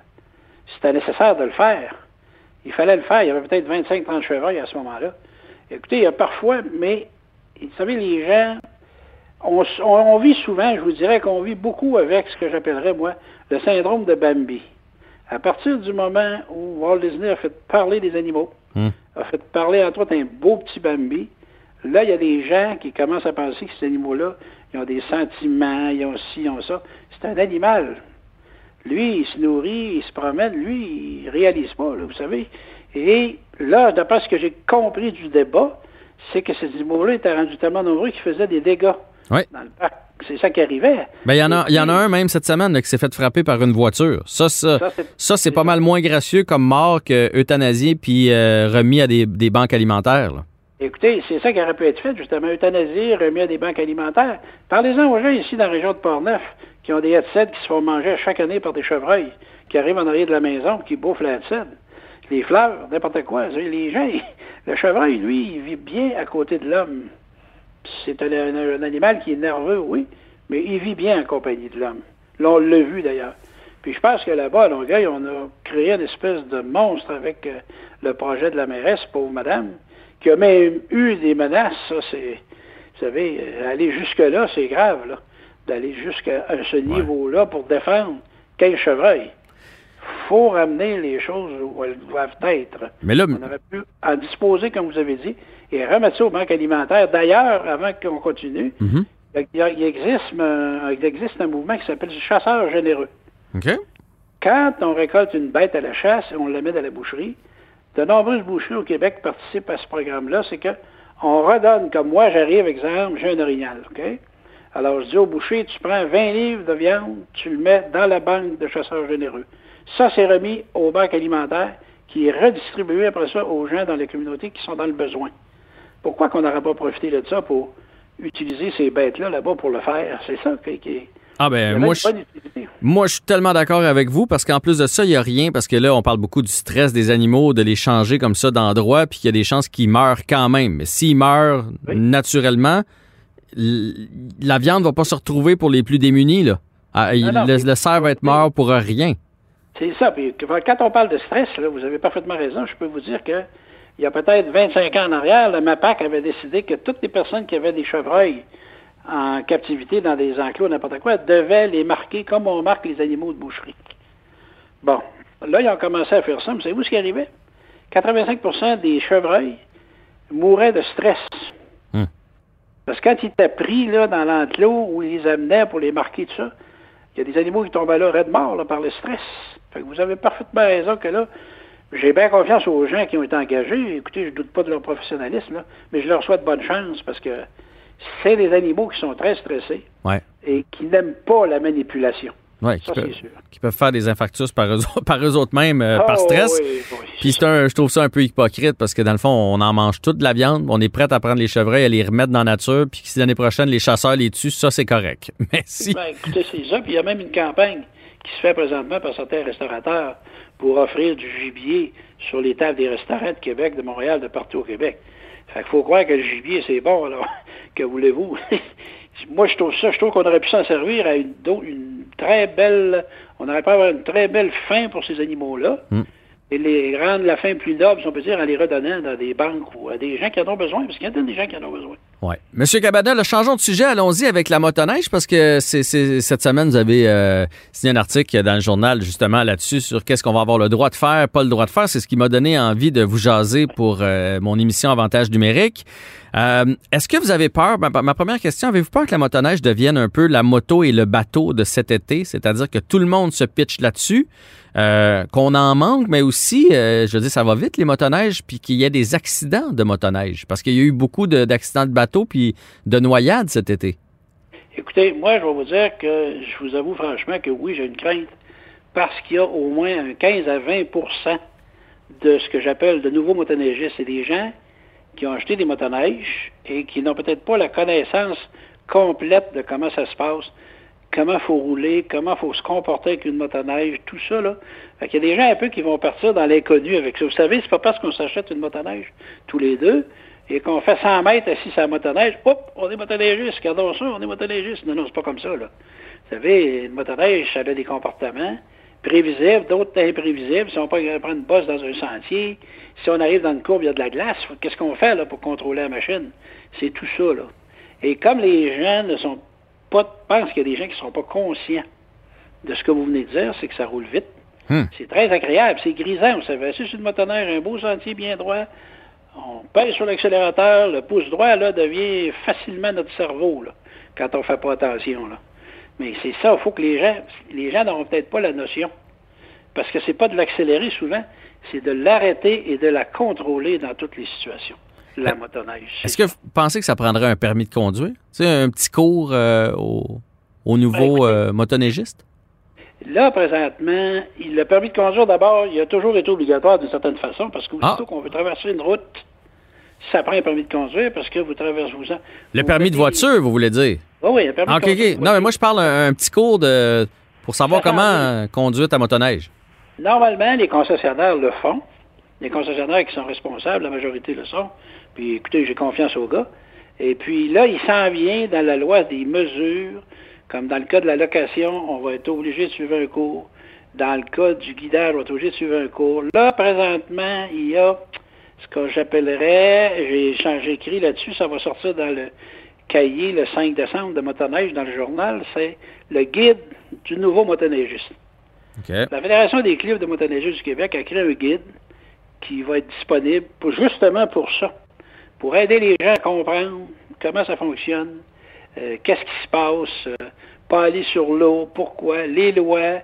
C'était nécessaire de le faire. Il fallait le faire. Il y avait peut-être 25-30 chevreuils à ce moment-là. Écoutez, il y a parfois, mais vous savez, les gens, on, on, vit souvent, je vous dirais qu'on vit beaucoup avec ce que j'appellerais, moi, le syndrome de Bambi. À partir du moment où Walt Disney a fait parler des animaux, Hmm. a fait parler entre autres un beau petit Bambi, là, il y a des gens qui commencent à penser que ces animaux-là, ils ont des sentiments, ils ont ci, ils ont ça. C'est un animal. Lui, il se nourrit, il se promène, lui, il réalise pas, là, vous savez. Et là, d'après ce que j'ai compris du débat, c'est que ces animaux-là étaient rendus tellement nombreux qu'ils faisaient des dégâts Oui. dans le parc. C'est ça qui arrivait. Ben, il y en a, il y en a un même cette semaine là, qui s'est fait frapper par une voiture. Ça, ça, Ça, c'est- pas mal moins gracieux comme mort que euthanasié puis euh, remis à des, des banques alimentaires. là. Écoutez, c'est ça qui aurait pu être fait, justement, euthanasier, remis à des banques alimentaires. Parlez-en aux gens ici dans la région de Portneuf qui ont des headsets qui se font manger chaque année par des chevreuils qui arrivent en arrière de la maison qui bouffent la headset. Les fleurs, n'importe quoi. Les gens, le chevreuil, lui, il vit bien à côté de l'homme. C'est un, animal qui est nerveux, oui, mais il vit bien en compagnie de l'homme. Là, on l'a vu d'ailleurs. Puis je pense que là-bas, à Longueuil, on a créé une espèce de monstre avec euh, le projet de la mairesse, pauvre madame, qui a même eu des menaces. Ça, c'est, vous savez, euh, aller jusque-là, c'est grave, là. D'aller jusqu'à ce niveau-là pour défendre 15 chevreuils. faut ramener les choses où elles doivent être. Mais là, On aurait pu en disposer, comme vous avez dit, et remettre ça aux banques alimentaires. D'ailleurs, avant qu'on continue, Mhm. a- il existe, un, il existe un mouvement qui s'appelle chasseurs généreux. Quand on récolte une bête à la chasse et on la met dans la boucherie, de nombreuses boucheries au Québec participent à ce programme-là, c'est que on redonne, comme moi, j'arrive, exemple, j'ai un orignal, OK? Alors, je dis au boucher, tu prends 20 livres de viande, tu le mets dans la banque de chasseurs généreux. Ça, c'est remis aux banques alimentaires qui est redistribué après ça aux gens dans les communautés qui sont dans le besoin. Pourquoi qu'on n'aurait pas profité de ça pour utiliser ces bêtes-là là-bas pour le faire? C'est ça qui, qui est... Ah ben moi je, moi je suis tellement d'accord avec vous parce qu'en plus de ça, il n'y a rien parce que là on parle beaucoup du stress des animaux, de les changer comme ça d'endroit puis qu'il y a des chances qu'ils meurent quand même. Mais s'ils meurent Oui. naturellement, la viande va pas se retrouver pour les plus démunis là. Ah, il- non, le, le cerf va être mort pour rien. C'est ça. Puis quand on parle de stress, là, vous avez parfaitement raison. Je peux vous dire que il y a peut-être 25 ans en arrière, le MAPAC avait décidé que toutes les personnes qui avaient des chevreuils en captivité dans des enclos, n'importe quoi, devaient les marquer comme on marque les animaux de boucherie. Bon. Là, ils ont commencé à faire ça. Mais savez-vous ce qui arrivait? 85% des chevreuils mouraient de stress. Hmm. Parce que quand ils étaient pris là, dans l'enclos où ils les amenaient pour les marquer, tout ça, il y a des animaux qui tombaient là, raides morts, là, par le stress. Fait que vous avez parfaitement raison que là, j'ai bien confiance aux gens qui ont été engagés. Écoutez, je ne doute pas de leur professionnalisme, là, mais je leur souhaite bonne chance parce que c'est des animaux qui sont très stressés Ouais. et qui n'aiment pas la manipulation. Ouais, qui, sûr. qui peuvent faire des infarctus par eux, par eux autres mêmes euh, par Oh, stress. oui, oui, Puis c'est un, je trouve ça un peu hypocrite parce que dans le fond, on en mange toute de la viande, on est prêt à prendre les chevreuils, à les remettre dans la nature, puis si l'année prochaine les chasseurs les tuent, ça c'est correct. Mais si, Ben, écoutez, c'est ça. Puis il y a même une campagne qui se fait présentement par certains restaurateurs pour offrir du gibier sur les tables des restaurants de Québec, de Montréal, de partout au Québec. Fait qu'il faut croire que le gibier, c'est bon, alors. Que voulez-vous? Moi, je trouve ça, je trouve qu'on aurait pu s'en servir à une, très belle, on aurait pu avoir une très belle fin pour ces animaux-là. Mm. Et les rendre la fin plus noble, si on peut dire, en les redonnant dans des banques ou à des gens qui en ont besoin, parce qu'il y a des gens qui en ont besoin. Ouais. Monsieur Cabana, là, changeons de sujet, allons-y avec la motoneige parce que cette semaine, vous avez euh, signé un article dans le journal justement là-dessus sur qu'est-ce qu'on va avoir le droit de faire, pas le droit de faire. C'est ce qui m'a donné envie de vous jaser pour euh, mon émission Avantage numérique. Euh, est-ce que vous avez peur, ma, ma première question, avez-vous peur que la motoneige devienne un peu la moto et le bateau de cet été, c'est-à-dire que tout le monde se pitche là-dessus, euh, qu'on en manque, mais aussi, euh, je veux dire, ça va vite les motoneiges, puis qu'il y ait des accidents de motoneige, parce qu'il y a eu beaucoup de- d'accidents de, bateaux puis de noyades cet été. Écoutez, moi, je vais vous dire que je vous avoue franchement que oui, j'ai une crainte parce qu'il y a au moins un 15 à 20% de ce que j'appelle de nouveaux motoneigistes. C'est des gens qui ont acheté des motoneiges et qui n'ont peut-être pas la connaissance complète de comment ça se passe, comment faut rouler, comment faut se comporter avec une motoneige, tout ça. Là. Fait Il y a des gens un peu qui vont partir dans l'inconnu avec ça. Vous savez, c'est pas parce qu'on s'achète une motoneige tous les deux et qu'on fait 100 mètres assis sur la motoneige, hop, on est motoneigistes, regardons ça, on est motoneigistes. Non, non, c'est pas comme ça. Là. Vous savez, une motoneige, ça a des comportements prévisibles, d'autres imprévisibles. Si on prend une bosse dans un sentier, si on arrive dans une courbe, il y a de la glace, qu'est-ce qu'on fait là, pour contrôler la machine? C'est tout ça. Là. Et comme les gens ne sont pas, pensent qu'il y a des gens qui ne sont pas conscients de ce que vous venez de dire, c'est que ça roule vite. Hmm. C'est très agréable, c'est grisant. Vous savez, assis sur une motoneige, un beau sentier bien droit, on pèse sur l'accélérateur, le pouce droit là, devient facilement notre cerveau là, quand on ne fait pas attention. Là. Mais c'est ça, il faut que les gens, les gens n'auront peut-être pas la notion. Parce que c'est pas de l'accélérer souvent, c'est de l'arrêter et de la contrôler dans toutes les situations. La motoneige. Est-ce que vous pensez que ça prendrait un permis de conduire? Tu sais, un petit cours euh, au, au nouveau Ben, euh, motoneigiste? Là, présentement, le permis de conduire, d'abord, il a toujours été obligatoire d'une certaine façon, parce qu'aussitôt Ah. qu'on veut traverser une route, ça prend un permis de conduire, parce que vous traversez vous Le vous permis de voiture, vous voulez dire? Oui, oui, un permis Ah, de conduire. OK. Non, mais moi, je parle un, un petit cours de pour savoir comment euh, conduire ta motoneige. Normalement, les concessionnaires le font. Les concessionnaires qui sont responsables, la majorité le sont. Puis écoutez, j'ai confiance aux gars. Et puis là, il s'en vient dans la loi des mesures, comme dans le cas de la location, on va être obligé de suivre un cours. Dans le cas du guidage, on va être obligé de suivre un cours. Là, présentement, il y a ce que j'appellerais, j'ai écrit là-dessus, ça va sortir dans le cahier le 5 décembre de motoneige dans le journal, c'est le guide du nouveau motoneigiste. La Fédération des clubs de motoneigistes du Québec a créé un guide qui va être disponible pour, justement pour ça, pour aider les gens à comprendre comment ça fonctionne, euh, qu'est-ce qui se passe, euh, pas aller sur l'eau, pourquoi, les lois,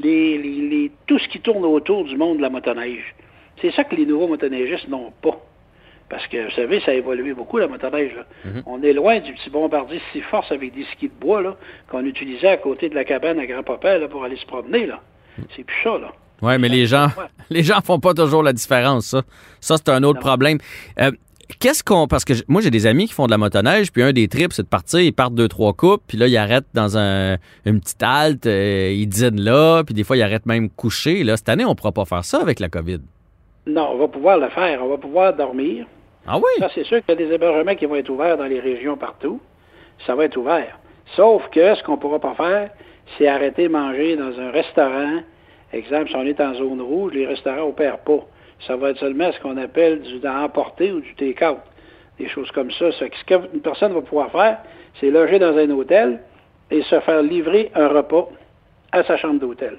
les, les- les- tout ce qui tourne autour du monde de la motoneige. C'est ça que les nouveaux motoneigistes n'ont pas. Parce que, vous savez, ça a évolué beaucoup, la motoneige. là. On est loin du petit bombardier six forces avec des skis de bois qu'on utilisait à côté de la cabane à grand-papa pour aller se promener. là. C'est plus ça, là. Oui, mais les gens, les gens font pas toujours la différence, ça. Ça, c'est un autre Non. problème. Euh, Qu'est-ce qu'on. Parce que moi, j'ai des amis qui font de la motoneige, puis un des trips, c'est de partir, ils partent deux, trois coupes, puis là, ils arrêtent dans un, une petite halte, euh, ils dînent là, puis des fois, ils arrêtent même coucher. Là, cette année, on pourra pas faire ça avec la COVID. Non, on va pouvoir le faire. On va pouvoir dormir. Ah oui? Ça, c'est sûr qu'il y a des hébergements qui vont être ouverts dans les régions partout. Ça va être ouvert. Sauf que ce qu'on ne pourra pas faire, c'est arrêter de manger dans un restaurant. Exemple, si on est en zone rouge, les restaurants n'opèrent pas. Ça va être seulement ce qu'on appelle du emporter ou du take-out. Des choses comme ça. Ce qu'une personne va pouvoir faire, c'est loger dans un hôtel et se faire livrer un repas à sa chambre d'hôtel.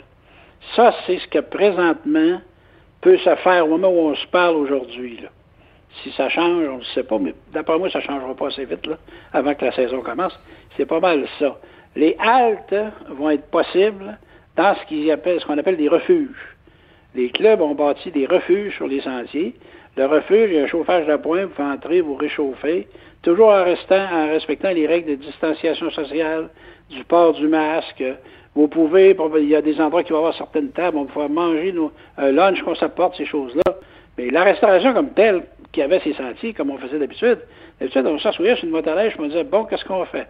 Ça, c'est ce que présentement peut se faire au moment où on se parle aujourd'hui. Si ça change, on ne sait pas, mais d'après moi, ça ne changera pas assez vite là, avant que la saison commence. C'est pas mal ça. Les haltes vont être possibles dans ce qu'on appelle des refuges. Les clubs ont bâti des refuges sur les sentiers. Le refuge, a un chauffage de pointe, vous entrer, vous réchauffer, toujours en, restant, en respectant les règles de distanciation sociale, du port du masque. Vous pouvez, il y a des endroits qui vont avoir certaines tables, on va manger nos, un lunch qu'on s'apporte, ces choses-là. Mais la restauration comme telle, qui avait ses sentiers, comme on faisait d'habitude, d'habitude, on s'assoyait sur une motoneige, on disait, bon, qu'est-ce qu'on fait?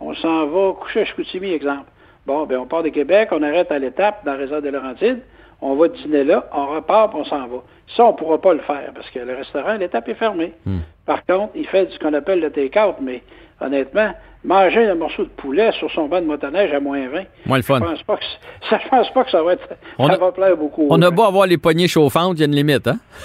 On s'en va coucher à Chicoutimi, exemple. Bon, ben on part de Québec, on arrête à l'étape dans le réseau de Laurentides, on va dîner là, on repart, puis on s'en va. Ça, on ne pourra pas le faire, parce que le restaurant, l'étape est fermée. Par contre, il fait ce qu'on appelle le take-out, mais honnêtement, manger un morceau de poulet sur son banc de motoneige à moins 20, Moins le fun. je pense pas que ça, je pense pas que ça va être, On ça a- va plaire beaucoup. On a beau avoir les poignées chauffantes, il y a une limite, hein?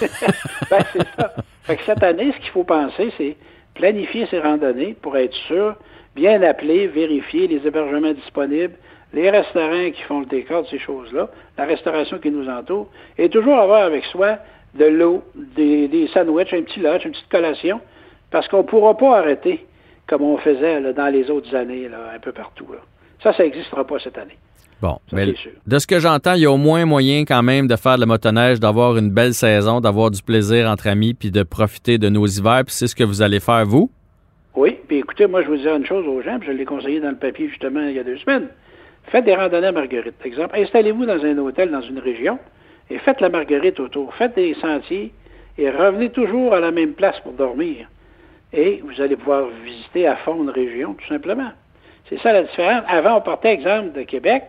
Ben, c'est ça. Fait que cette année, ce qu'il faut penser, c'est planifier ses randonnées pour être sûr, bien appeler, vérifier les hébergements disponibles, les restaurants qui font le take-out, ces choses-là, la restauration qui nous entoure, et toujours avoir avec soi de l'eau, des, des sandwichs, un petit lunch, une petite collation, parce qu'on ne pourra pas arrêter comme on faisait là, dans les autres années, là, un peu partout. là. Ça, ça n'existera pas cette année. Bon, Ça, mais sûr. de ce que j'entends, il y a au moins moyen quand même de faire de la motoneige, d'avoir une belle saison, d'avoir du plaisir entre amis, puis de profiter de nos hivers, puis c'est ce que vous allez faire, vous? Oui, puis écoutez, moi, je vous disais une chose aux gens, puis je l'ai conseillé dans le papier justement il y a deux semaines. Faites des randonnées à Marguerite. Exemple, installez-vous dans un hôtel dans une région et faites la Marguerite autour. Faites des sentiers et revenez toujours à la même place pour dormir. Et vous allez pouvoir visiter à fond une région, tout simplement. C'est ça la différence. Avant, on partait, exemple, de Québec,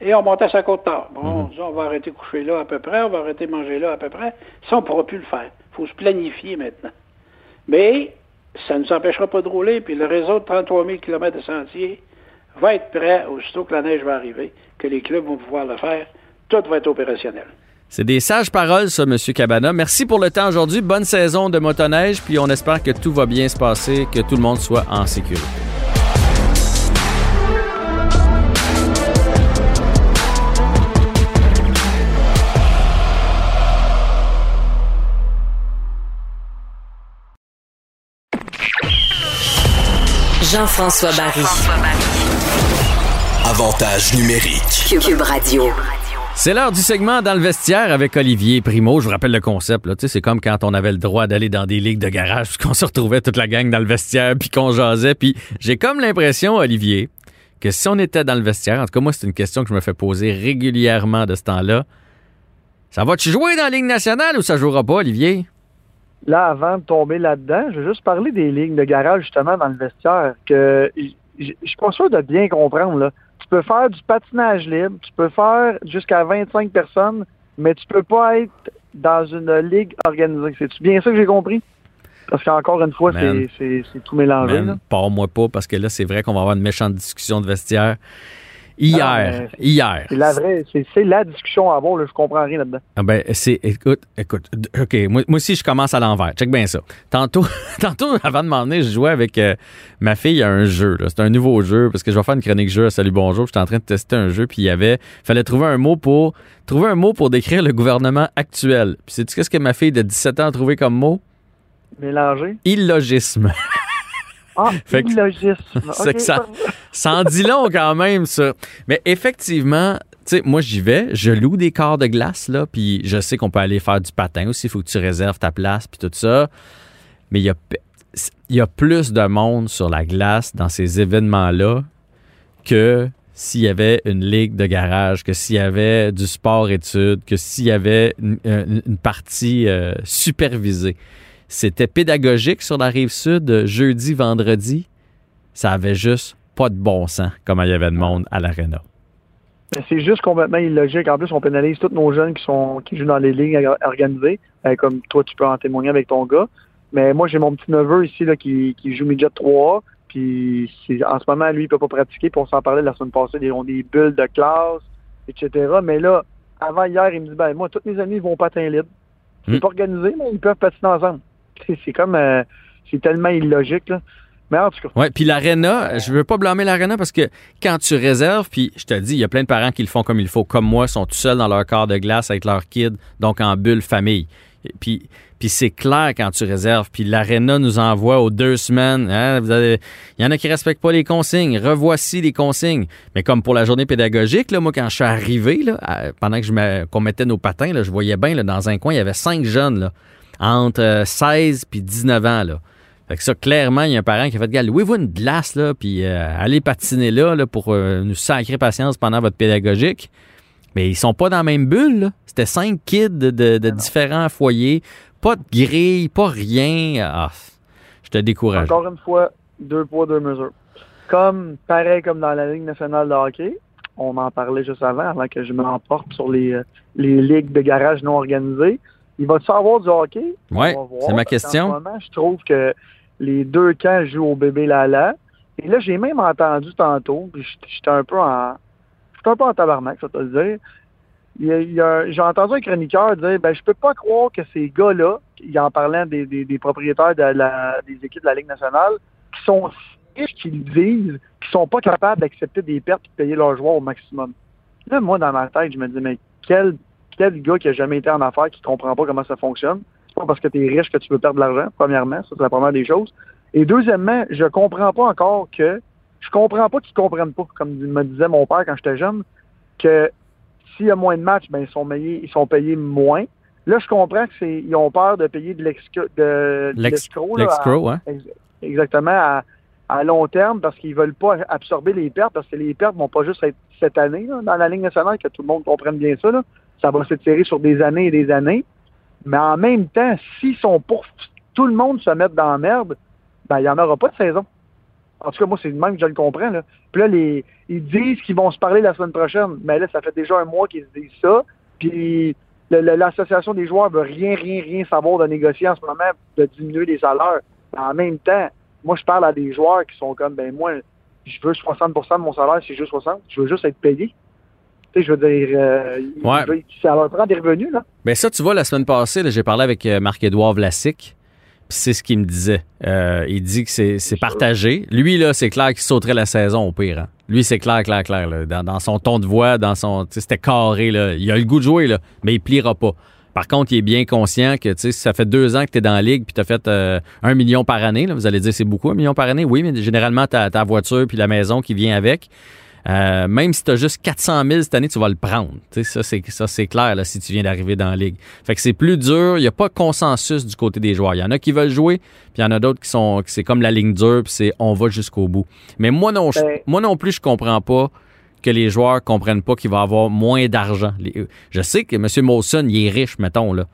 et on montait sa côte tard. Bon, on disait, on va arrêter de coucher là à peu près, on va arrêter de manger là à peu près. Ça, on ne pourra plus le faire. Il faut se planifier maintenant. Mais ça ne nous empêchera pas de rouler, puis le réseau de 33 000 km de sentiers va être prêt aussitôt que la neige va arriver, que les clubs vont pouvoir le faire. Tout va être opérationnel. C'est des sages paroles, ça, M. Cabana. Merci pour le temps aujourd'hui. Bonne saison de motoneige, puis on espère que tout va bien se passer, que tout le monde soit en sécurité. Jean-François Barry. Avantage numérique. Cube Radio. C'est l'heure du segment dans le vestiaire avec Olivier Primo. Je vous rappelle le concept. Là. Tu sais, C'est comme quand on avait le droit d'aller dans des ligues de garage, puis qu'on se retrouvait toute la gang dans le vestiaire, puis qu'on jasait. Puis j'ai comme l'impression, Olivier, que si on était dans le vestiaire, en tout cas moi, c'est une question que je me fais poser régulièrement de ce temps-là. Ça va-tu jouer dans la Ligue nationale ou ça jouera pas, Olivier? Là, avant de tomber là-dedans, je vais juste parler des lignes de garage, justement, dans le vestiaire, que je suis pas sûr de bien comprendre, là. Tu peux faire du patinage libre, tu peux faire jusqu'à 25 personnes, mais tu peux pas être dans une ligue organisée. C'est-tu bien ça que j'ai compris? Parce qu'encore une fois, c'est- c'est c'est tout mélangé, pars-moi pas parce que là, c'est vrai qu'on va avoir une méchante discussion de vestiaire. Hier, Ah, hier. C'est la vraie, c'est la discussion à avoir, là. Je comprends rien là-dedans. Ah ben, c'est, écoute, écoute, OK, moi, moi aussi, je commence à l'envers. Check bien ça. Tantôt, tantôt avant de m'en venir, je jouais avec euh, ma fille à un jeu. C'est un nouveau jeu parce que je vais faire une chronique jeu à Salut Bonjour. J'étais en train de tester un jeu, puis il y avait, fallait trouver un mot pour, trouver un mot pour décrire le gouvernement actuel. Puis sais-tu qu'est-ce que ma fille de 17 ans a trouvé comme mot? Mélangé. Illogisme. Ah, Fait que- ça- Ça en dit long quand même, ça. Mais effectivement, tu sais, moi, j'y vais, je loue des corps de glace, là, puis je sais qu'on peut aller faire du patin aussi. Il faut que tu réserves ta place, puis tout ça. Mais il y a, y plus de monde sur la glace dans ces événements-là que s'il y avait une ligue de garage, que s'il y avait du sport-études, que s'il y avait une, une- une partie euh, supervisée. C'était pédagogique sur la rive sud, euh, jeudi, vendredi. Ça avait juste pas de bon sens, comme il y avait de monde à l'aréna. C'est juste complètement illogique. En plus, on pénalise tous nos jeunes qui sont qui jouent dans les ligues or- organisées. Euh, comme toi, tu peux en témoigner avec ton gars. Mais moi, j'ai mon petit neveu ici là, qui, qui joue midget 3 Puis en ce moment, lui, il peut pas pratiquer. Puis on s'en parlait la semaine passée. Ils ont des bulles de classe, etc. Mais là, avant hier, il me dit ben moi, tous mes amis vont patin libre. C'est Hmm. pas organisé, mais ils peuvent patiner ensemble. C'est comme euh, c'est tellement illogique. Là. Mais en tout cas. Ouais, puis l'aréna, je veux pas blâmer l'aréna parce que quand tu réserves, puis je te dis, il y a plein de parents qui le font comme il faut, comme moi, sont tout seuls dans leur corps de glace avec leur kid, donc en bulle famille. Puis, puis c'est clair quand tu réserves. Puis l'aréna nous envoie aux deux semaines. hein, il y en a qui respectent pas les consignes. Revoici les consignes. Mais comme pour la journée pédagogique, là, moi, quand je suis arrivé, pendant que je qu'on mettait nos patins, là, je voyais bien, là, dans un coin, il y avait cinq jeunes, là, entre euh, 16 puis 19 ans, là. Fait que ça, clairement, il y a un parent qui a fait, gars, louez-vous une glace, là, puis euh, allez patiner là, là pour euh, nous sacrer patience pendant votre pédagogique. Mais ils sont pas dans la même bulle. C'était cinq kids de, de- de différents foyers. Pas de grille, pas rien. Ah, je te décourage. Encore une fois, deux poids, deux mesures. Comme, pareil comme dans la Ligue nationale de hockey, on en parlait juste avant, avant que je m'emporte sur les, euh, les ligues de garage non organisées. Il va-tu avoir du hockey? Voir, c'est ma question. ce moment, je trouve que les deux camps jouent au bébé Lala. Et là, j'ai même entendu tantôt, puis j'étais- un peu en. J'étais un peu en tabarnak, ça te le dire. J'ai entendu un chroniqueur dire ben je peux pas croire que ces gars-là, en parlant des, des, des propriétaires de la, des équipes de la Ligue nationale, qui sont si riches qu'ils disent, qui sont pas capables d'accepter des pertes et de payer leurs joueurs au maximum. Là, moi, dans ma tête, je me dis mais quel, quel gars qui a jamais été en affaires qui comprend pas comment ça fonctionne? C'est pas parce que tu es riche que tu veux perdre de l'argent, premièrement, ça c'est la première des choses. Et deuxièmement, je comprends pas encore que je comprends pas qu'ils comprennent pas, comme me disait mon père quand j'étais jeune, que s'il y a moins de matchs, ben ils sont payés, ils sont payés moins. Là, je comprends que c'est ils ont peur de payer de l'excro de, l'escroc, là, hein? exactement à, à long terme parce qu'ils veulent pas absorber les pertes parce que les pertes vont pas juste être cette année là, dans la Ligue nationale que tout le monde comprenne bien ça. Là. Ça va s'étirer sur des années et des années. Mais en même temps, s'ils sont pour tout le monde se mettre dans la merde, ben, il n'y en aura pas de saison. En tout cas, moi, c'est le même que je le comprends. Là. Puis là, ils disent qu'ils vont se parler la semaine prochaine. Mais là, ça fait déjà un mois qu'ils se disent ça. Puis l'association des joueurs veut rien, rien, rien savoir de négocier en ce moment, de diminuer les salaires. En même temps, moi, je parle à des joueurs qui sont comme, ben moi, je veux 60% de mon salaire, c'est juste 60. Je veux juste être payé. Tu sais, je veux dire, euh, ça leur prend des revenus, là. Ben ça, tu vois, la semaine passée, j'ai parlé avec euh, Marc-Édouard Vlasic, puis c'est ce qu'il me disait. Euh, il dit que c'est partagé. Lui, là, c'est clair qu'il sauterait la saison au pire. Hein. Lui, c'est clair, clair, clair. Là. Dans, son ton de voix, dans son. C'était carré, là. Il a le goût de jouer, là, mais il pliera pas. Par contre, il est bien conscient que ça fait deux ans que tu es dans la ligue puis tu as fait euh, un million par année. Là. Vous allez dire c'est beaucoup, un million par année? Oui, mais généralement, tu as ta voiture puis la maison qui vient avec. Euh, même si tu as juste 400 000 cette année, tu vas le prendre. ça, c'est, ça, c'est clair là, si tu viens d'arriver dans la ligue. Fait que c'est plus dur. Il n'y a pas de consensus du côté des joueurs. Il y en a qui veulent jouer, puis il y en a d'autres qui sont. c'est comme la ligne dure, puis c'est on va jusqu'au bout. Mais moi non, ben moi non plus, je comprends pas que les joueurs comprennent pas qu'il va avoir moins d'argent. Je sais que M. Molson, il est riche, mettons, là.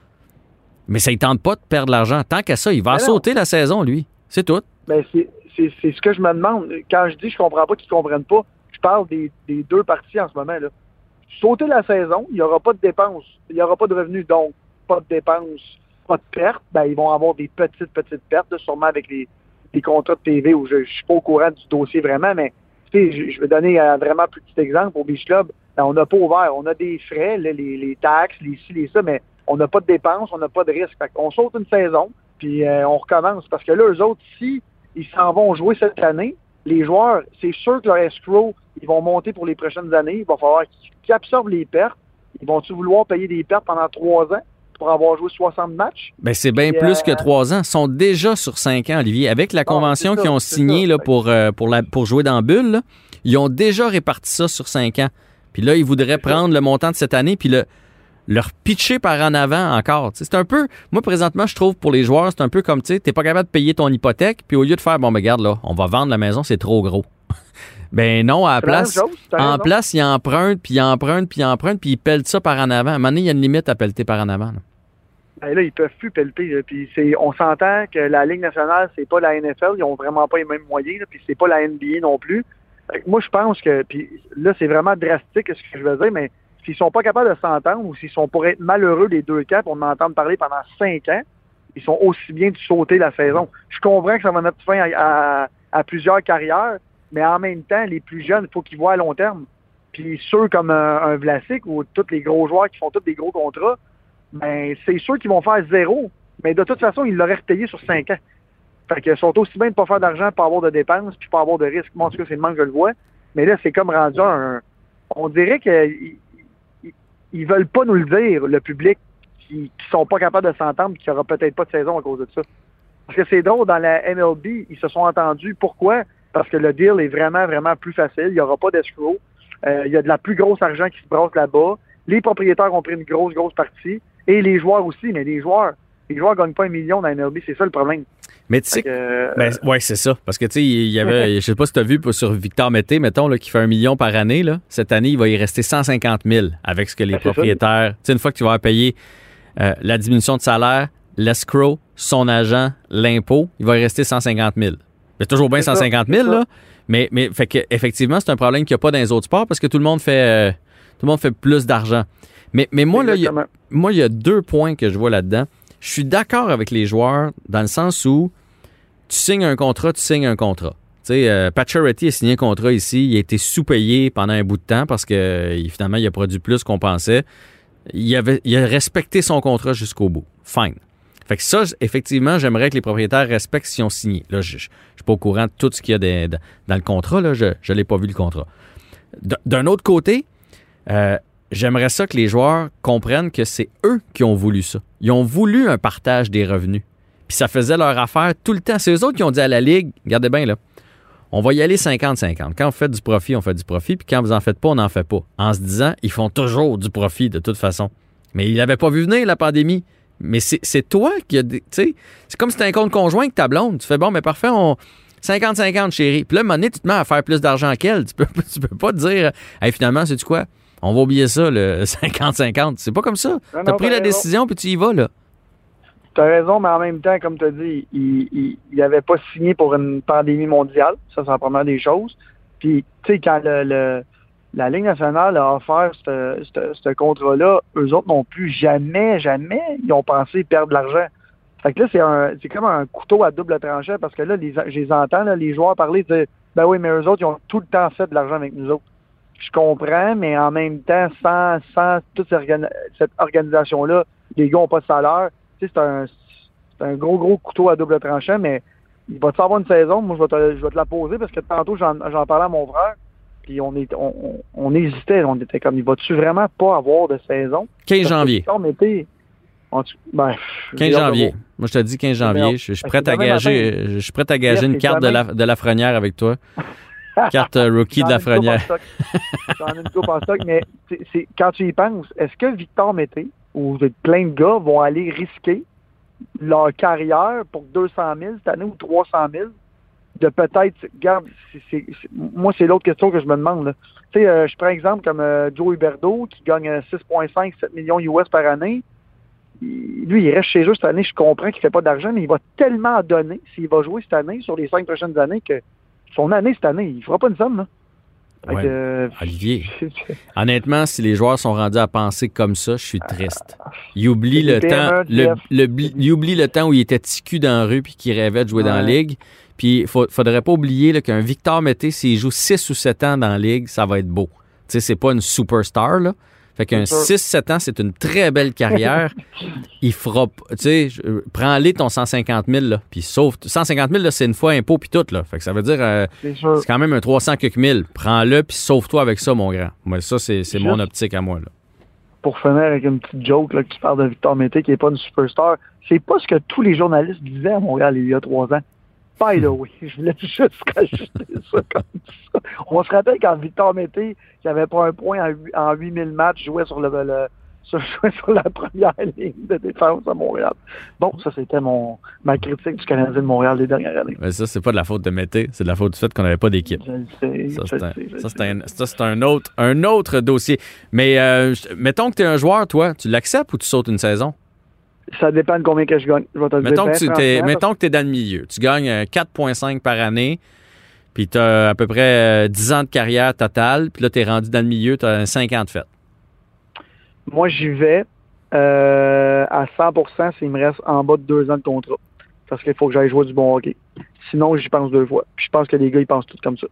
Mais ça ne tente pas de perdre l'argent. Tant qu'à ça, il va ben sauter la saison, lui. C'est tout. Ben c'est, ce que je me demande. Quand je dis je comprends pas qu'ils comprennent pas, je parle des, deux parties en ce moment. Là. Sauter la saison, il n'y aura pas de dépenses, il n'y aura pas de revenus, donc pas de dépenses, pas de pertes. Ben, ils vont avoir des petites, petites pertes, sûrement avec les, contrats de TV où je ne suis pas au courant du dossier vraiment, mais je, je vais donner un vraiment petit exemple au Beach Club. Ben, on n'a pas ouvert, on a des frais, les, taxes, les ci, les ça, mais on n'a pas de dépenses, on n'a pas de risque. on saute une saison, puis euh, on recommence. Parce que là, eux autres, si ils s'en vont jouer cette année, les joueurs, c'est sûr que leur escrow, ils vont monter pour les prochaines années. Il va falloir qu'ils absorbent les pertes. Ils vont-tu vouloir payer des pertes pendant trois ans pour avoir joué 60 matchs? Ben, c'est bien plus que euh, trois ans. Ils sont déjà sur cinq ans, Olivier. Avec la convention qu'ils ont signée là, pour, euh, pour, la, pour jouer dans Bulle, ils ont déjà réparti ça sur cinq ans. Puis là, ils voudraient prendre le montant de cette année puis le, leur pitcher par en avant encore. C'est un peu, moi présentement, je trouve pour les joueurs, c'est un peu comme, tu sais, t'es pas capable de payer ton hypothèque, puis au lieu de faire, bon, mais regarde là, on va vendre la maison, c'est trop gros. ben non, à la place, en place, il emprunte, puis il emprunte, puis il emprunte, puis il pèle ça par en avant. À un moment donné, il y a une limite à pelleter par en avant. Là. Ben là, ils peuvent plus pelleter. Puis on s'entend que la Ligue nationale, c'est pas la NFL, ils ont vraiment pas les mêmes moyens, puis c'est pas la NBA non plus. Moi, je pense que, puis là, c'est vraiment drastique ce que je veux dire, mais s'ils sont pas capables de s'entendre ou s'ils sont pour être malheureux des deux camps pour m'entendre parler pendant cinq ans, ils sont aussi bien de sauter la saison. Je comprends que ça va mettre fin à, plusieurs carrières, mais en même temps, les plus jeunes, il faut qu'ils voient à long terme. Puis ceux comme un, Vlasic ou tous les gros joueurs qui font tous des gros contrats, ben c'est sûr qu'ils vont faire zéro. Mais de toute façon, ils l'auraient retayé sur cinq ans. Fait qu'ils sont aussi bien de pas faire d'argent, pas avoir de dépenses, puis pas avoir de risques. Moi, en tout cas, c'est le manque que je le vois. Mais là, c'est comme rendu un... On dirait que ils veulent pas nous le dire, le public, qui, qui sont pas capables de s'entendre, qui aura peut-être pas de saison à cause de ça. Parce que c'est drôle, dans la MLB, ils se sont entendus. Pourquoi? Parce que le deal est vraiment, vraiment plus facile. Il n'y aura pas d'escroc. Euh, il y a de la plus grosse argent qui se brasse là-bas. Les propriétaires ont pris une grosse, grosse partie. Et les joueurs aussi, mais les joueurs, les joueurs gagnent pas un million dans la MLB, c'est ça le problème. Mais tu sais, euh, ben, ouais, c'est ça. Parce que tu sais, il y avait, je sais pas si tu as vu sur Victor Mété, mettons, là, qui fait un million par année, là. Cette année, il va y rester 150 000 avec ce que les ben, propriétaires. Tu sais, une fois que tu vas payer euh, la diminution de salaire, l'escrow, son agent, l'impôt, il va y rester 150 000. C'est toujours bien 150 000, là. Mais, mais fait que, effectivement, c'est un problème qu'il n'y a pas dans les autres sports parce que tout le monde fait, euh, tout le monde fait plus d'argent. Mais, mais moi, là, moi, il y a deux points que je vois là-dedans. Je suis d'accord avec les joueurs dans le sens où tu signes un contrat, tu signes un contrat. Tu sais, euh, a signé un contrat ici, il a été sous-payé pendant un bout de temps parce que euh, finalement, il a produit plus qu'on pensait. Il, a respecté son contrat jusqu'au bout. Fine. Fait que ça, effectivement, j'aimerais que les propriétaires respectent si ont signé. Là, je ne suis pas au courant de tout ce qu'il y a dans le contrat. Je ne l'ai pas vu le contrat. D'un autre côté, euh, j'aimerais ça que les joueurs comprennent que c'est eux qui ont voulu ça. Ils ont voulu un partage des revenus. Puis ça faisait leur affaire tout le temps. C'est eux autres qui ont dit à la Ligue, regardez bien là, on va y aller 50-50. Quand vous faites du profit, on fait du profit. Puis quand vous en faites pas, on n'en fait pas. En se disant, ils font toujours du profit de toute façon. Mais ils n'avaient pas vu venir la pandémie. Mais c'est toi qui as... Tu sais, c'est comme si tu un compte conjoint avec ta blonde. Tu fais, bon, mais parfait, on... 50-50, chérie. Puis là, à un moment donné, tu te mets à faire plus d'argent qu'elle. Tu peux, tu peux pas te dire, hey, finalement, c'est tu quoi? On va oublier ça, le 50-50. C'est pas comme ça. Tu as pris la décision, puis tu y vas, là. Tu as raison, mais en même temps, comme tu as dit, il n'avait pas signé pour une pandémie mondiale. Ça, c'est la première des choses. Puis, tu sais, quand le, la Ligue nationale a offert ce contrat-là, eux autres non plus, jamais, jamais, ils ont pensé perdre de l'argent. Fait que là, c'est comme un couteau à double tranchant parce que là, les, je les entends, là, les joueurs parler, dire Ben oui, mais eux autres, ils ont tout le temps fait de l'argent avec nous autres. Je comprends, mais en même temps, sans, sans toute cette organisation-là, les gars n'ont pas de salaire. C'est un, un gros, gros couteau à double tranchant, mais il va te avoir une saison. Moi, je vais te, je vais te la poser parce que tantôt, j'en parlais à mon frère. Puis on, est, on, on, hésitait. On était comme, il va-tu vraiment pas avoir de saison? 15 janvier. On ben, 15 janvier. Moi, je te dis 15 janvier. Je, suis prêt à gager, je suis prêt à gager une carte de la, de la Frenière avec toi. carte euh, rookie de la Frenière. J'en ai une coupe en stock, mais quand tu y penses, est-ce que Victor Mété ou plein de gars vont aller risquer leur carrière pour 200 000 cette année ou 300 000 de peut-être, regarde, moi, c'est l'autre question que je me demande. Tu sais, euh, je prends exemple comme euh, Joe Huberdo qui gagne 6,5, 7 millions US par année lui, il reste chez eux cette année. Je comprends qu'il ne fait pas d'argent, mais il va tellement donner s'il va jouer cette année, sur les cinq prochaines années, que son année cette année, il fera pas une somme. Là. Euh, Olivier, honnêtement, si les joueurs sont rendus à penser comme ça, je suis triste. Il oublie le temps, le, oublie le temps où il était ticu dans la rue puis qu'il rêvait de jouer dans la ligue. Puis il faudrait pas oublier qu'un Victor Mété, s'il joue 6 ou 7 ans dans la ligue, ça va être beau. Tu sais, c'est pas une superstar, là, fait qu'un 6-7 ans, c'est une très belle carrière. il fera, tu sais, prends-les ton 150 000, là, puis sauf, 150 000, c'est une fois impôt puis tout, là. Fait que ça veut dire, euh, c'est quand même un 300 quelques mille. Prends-le puis sauve-toi avec ça, mon grand. Moi, ça, c'est mon optique à moi, là. Pour finir avec une petite joke, là, que tu parles de Victor Mété, qui n'est pas une superstar, c'est pas ce que tous les journalistes disaient à Montréal il y a trois ans. By the way, je voulais juste rajouter ça comme ça. On se rappelle quand Victor Mété, qui avait pas un point en, 8000 matchs, jouait sur le, jouait sur la première ligne de défense à Montréal. Bon, ça c'était mon ma critique du Canadien de Montréal des dernières années. Mais ça, c'est pas de la faute de Mété, c'est de la faute du fait qu'on n'avait pas d'équipe. Ça, c'est un, autre, un autre dossier. Mais euh, mettons que tu es un joueur, toi, tu l'acceptes ou tu sautes une saison? Ça dépend de combien que je gagne. mettons, que tu mettons que tu es dans le milieu. Tu gagnes 4,5 euh, par année, puis tu as à peu près 10 euh, ans de carrière totale, puis là, tu es rendu dans le milieu, tu as 50 fait. Moi, j'y vais euh, à 100% s'il me reste en bas de 2 ans de contrat. Parce qu'il faut que j'aille jouer du bon hockey. Sinon, j'y pense deux fois. Puis je pense que les gars, ils pensent tout comme ça.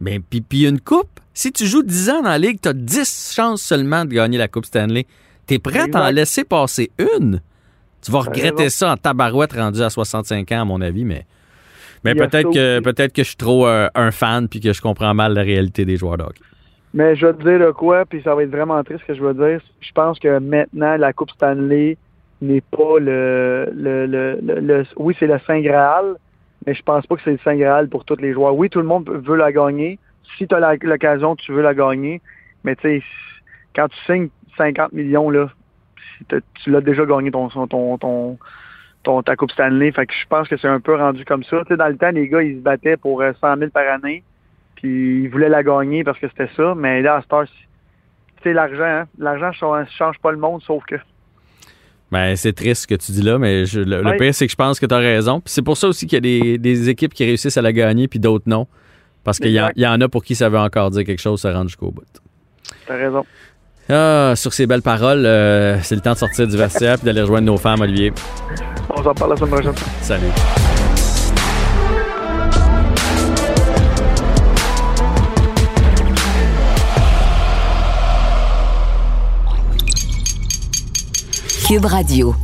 Mais puis, puis une coupe, si tu joues 10 ans dans la ligue, tu as 10 chances seulement de gagner la Coupe Stanley. Tu es prêt à en laisser passer une? Tu vas regretter ça en tabarouette rendu à 65 ans, à mon avis, mais, mais peut-être que, peut-être que je suis trop euh, un fan puis que je comprends mal la réalité des joueurs de hockey. Mais je vais te dire de quoi, puis ça va être vraiment triste ce que je veux dire. Je pense que maintenant, la Coupe Stanley n'est pas le, le, le, oui, c'est le Saint Graal, mais je pense pas que c'est le Saint Graal pour tous les joueurs. Oui, tout le monde veut la gagner. Si tu as l'occasion, tu veux la gagner. Mais tu sais, quand tu signes 50 millions, là, tu l'as déjà gagné ton, ton, ton, ta Coupe Stanley. Fait que je pense que c'est un peu rendu comme ça. dans le temps, les gars, ils se battaient pour 100 euh, 000 par année. Puis ils voulaient la gagner parce que c'était ça. Mais là, à Star, c'est l'argent. Hein. L'argent ne change pas le monde, sauf que. Ben, c'est triste ce que tu dis là, mais le, pire, c'est que je pense que tu as raison. c'est pour ça aussi qu'il y a des, équipes qui réussissent à la gagner, puis d'autres non. Parce qu'il y, y, en a pour qui ça veut encore dire quelque chose, ça rentre jusqu'au bout. T'as raison. Ah, sur ces belles paroles, euh, c'est le temps de sortir du vestiaire et d'aller rejoindre nos femmes, Olivier. On s'en parle la semaine prochaine. Salut. Cube Radio.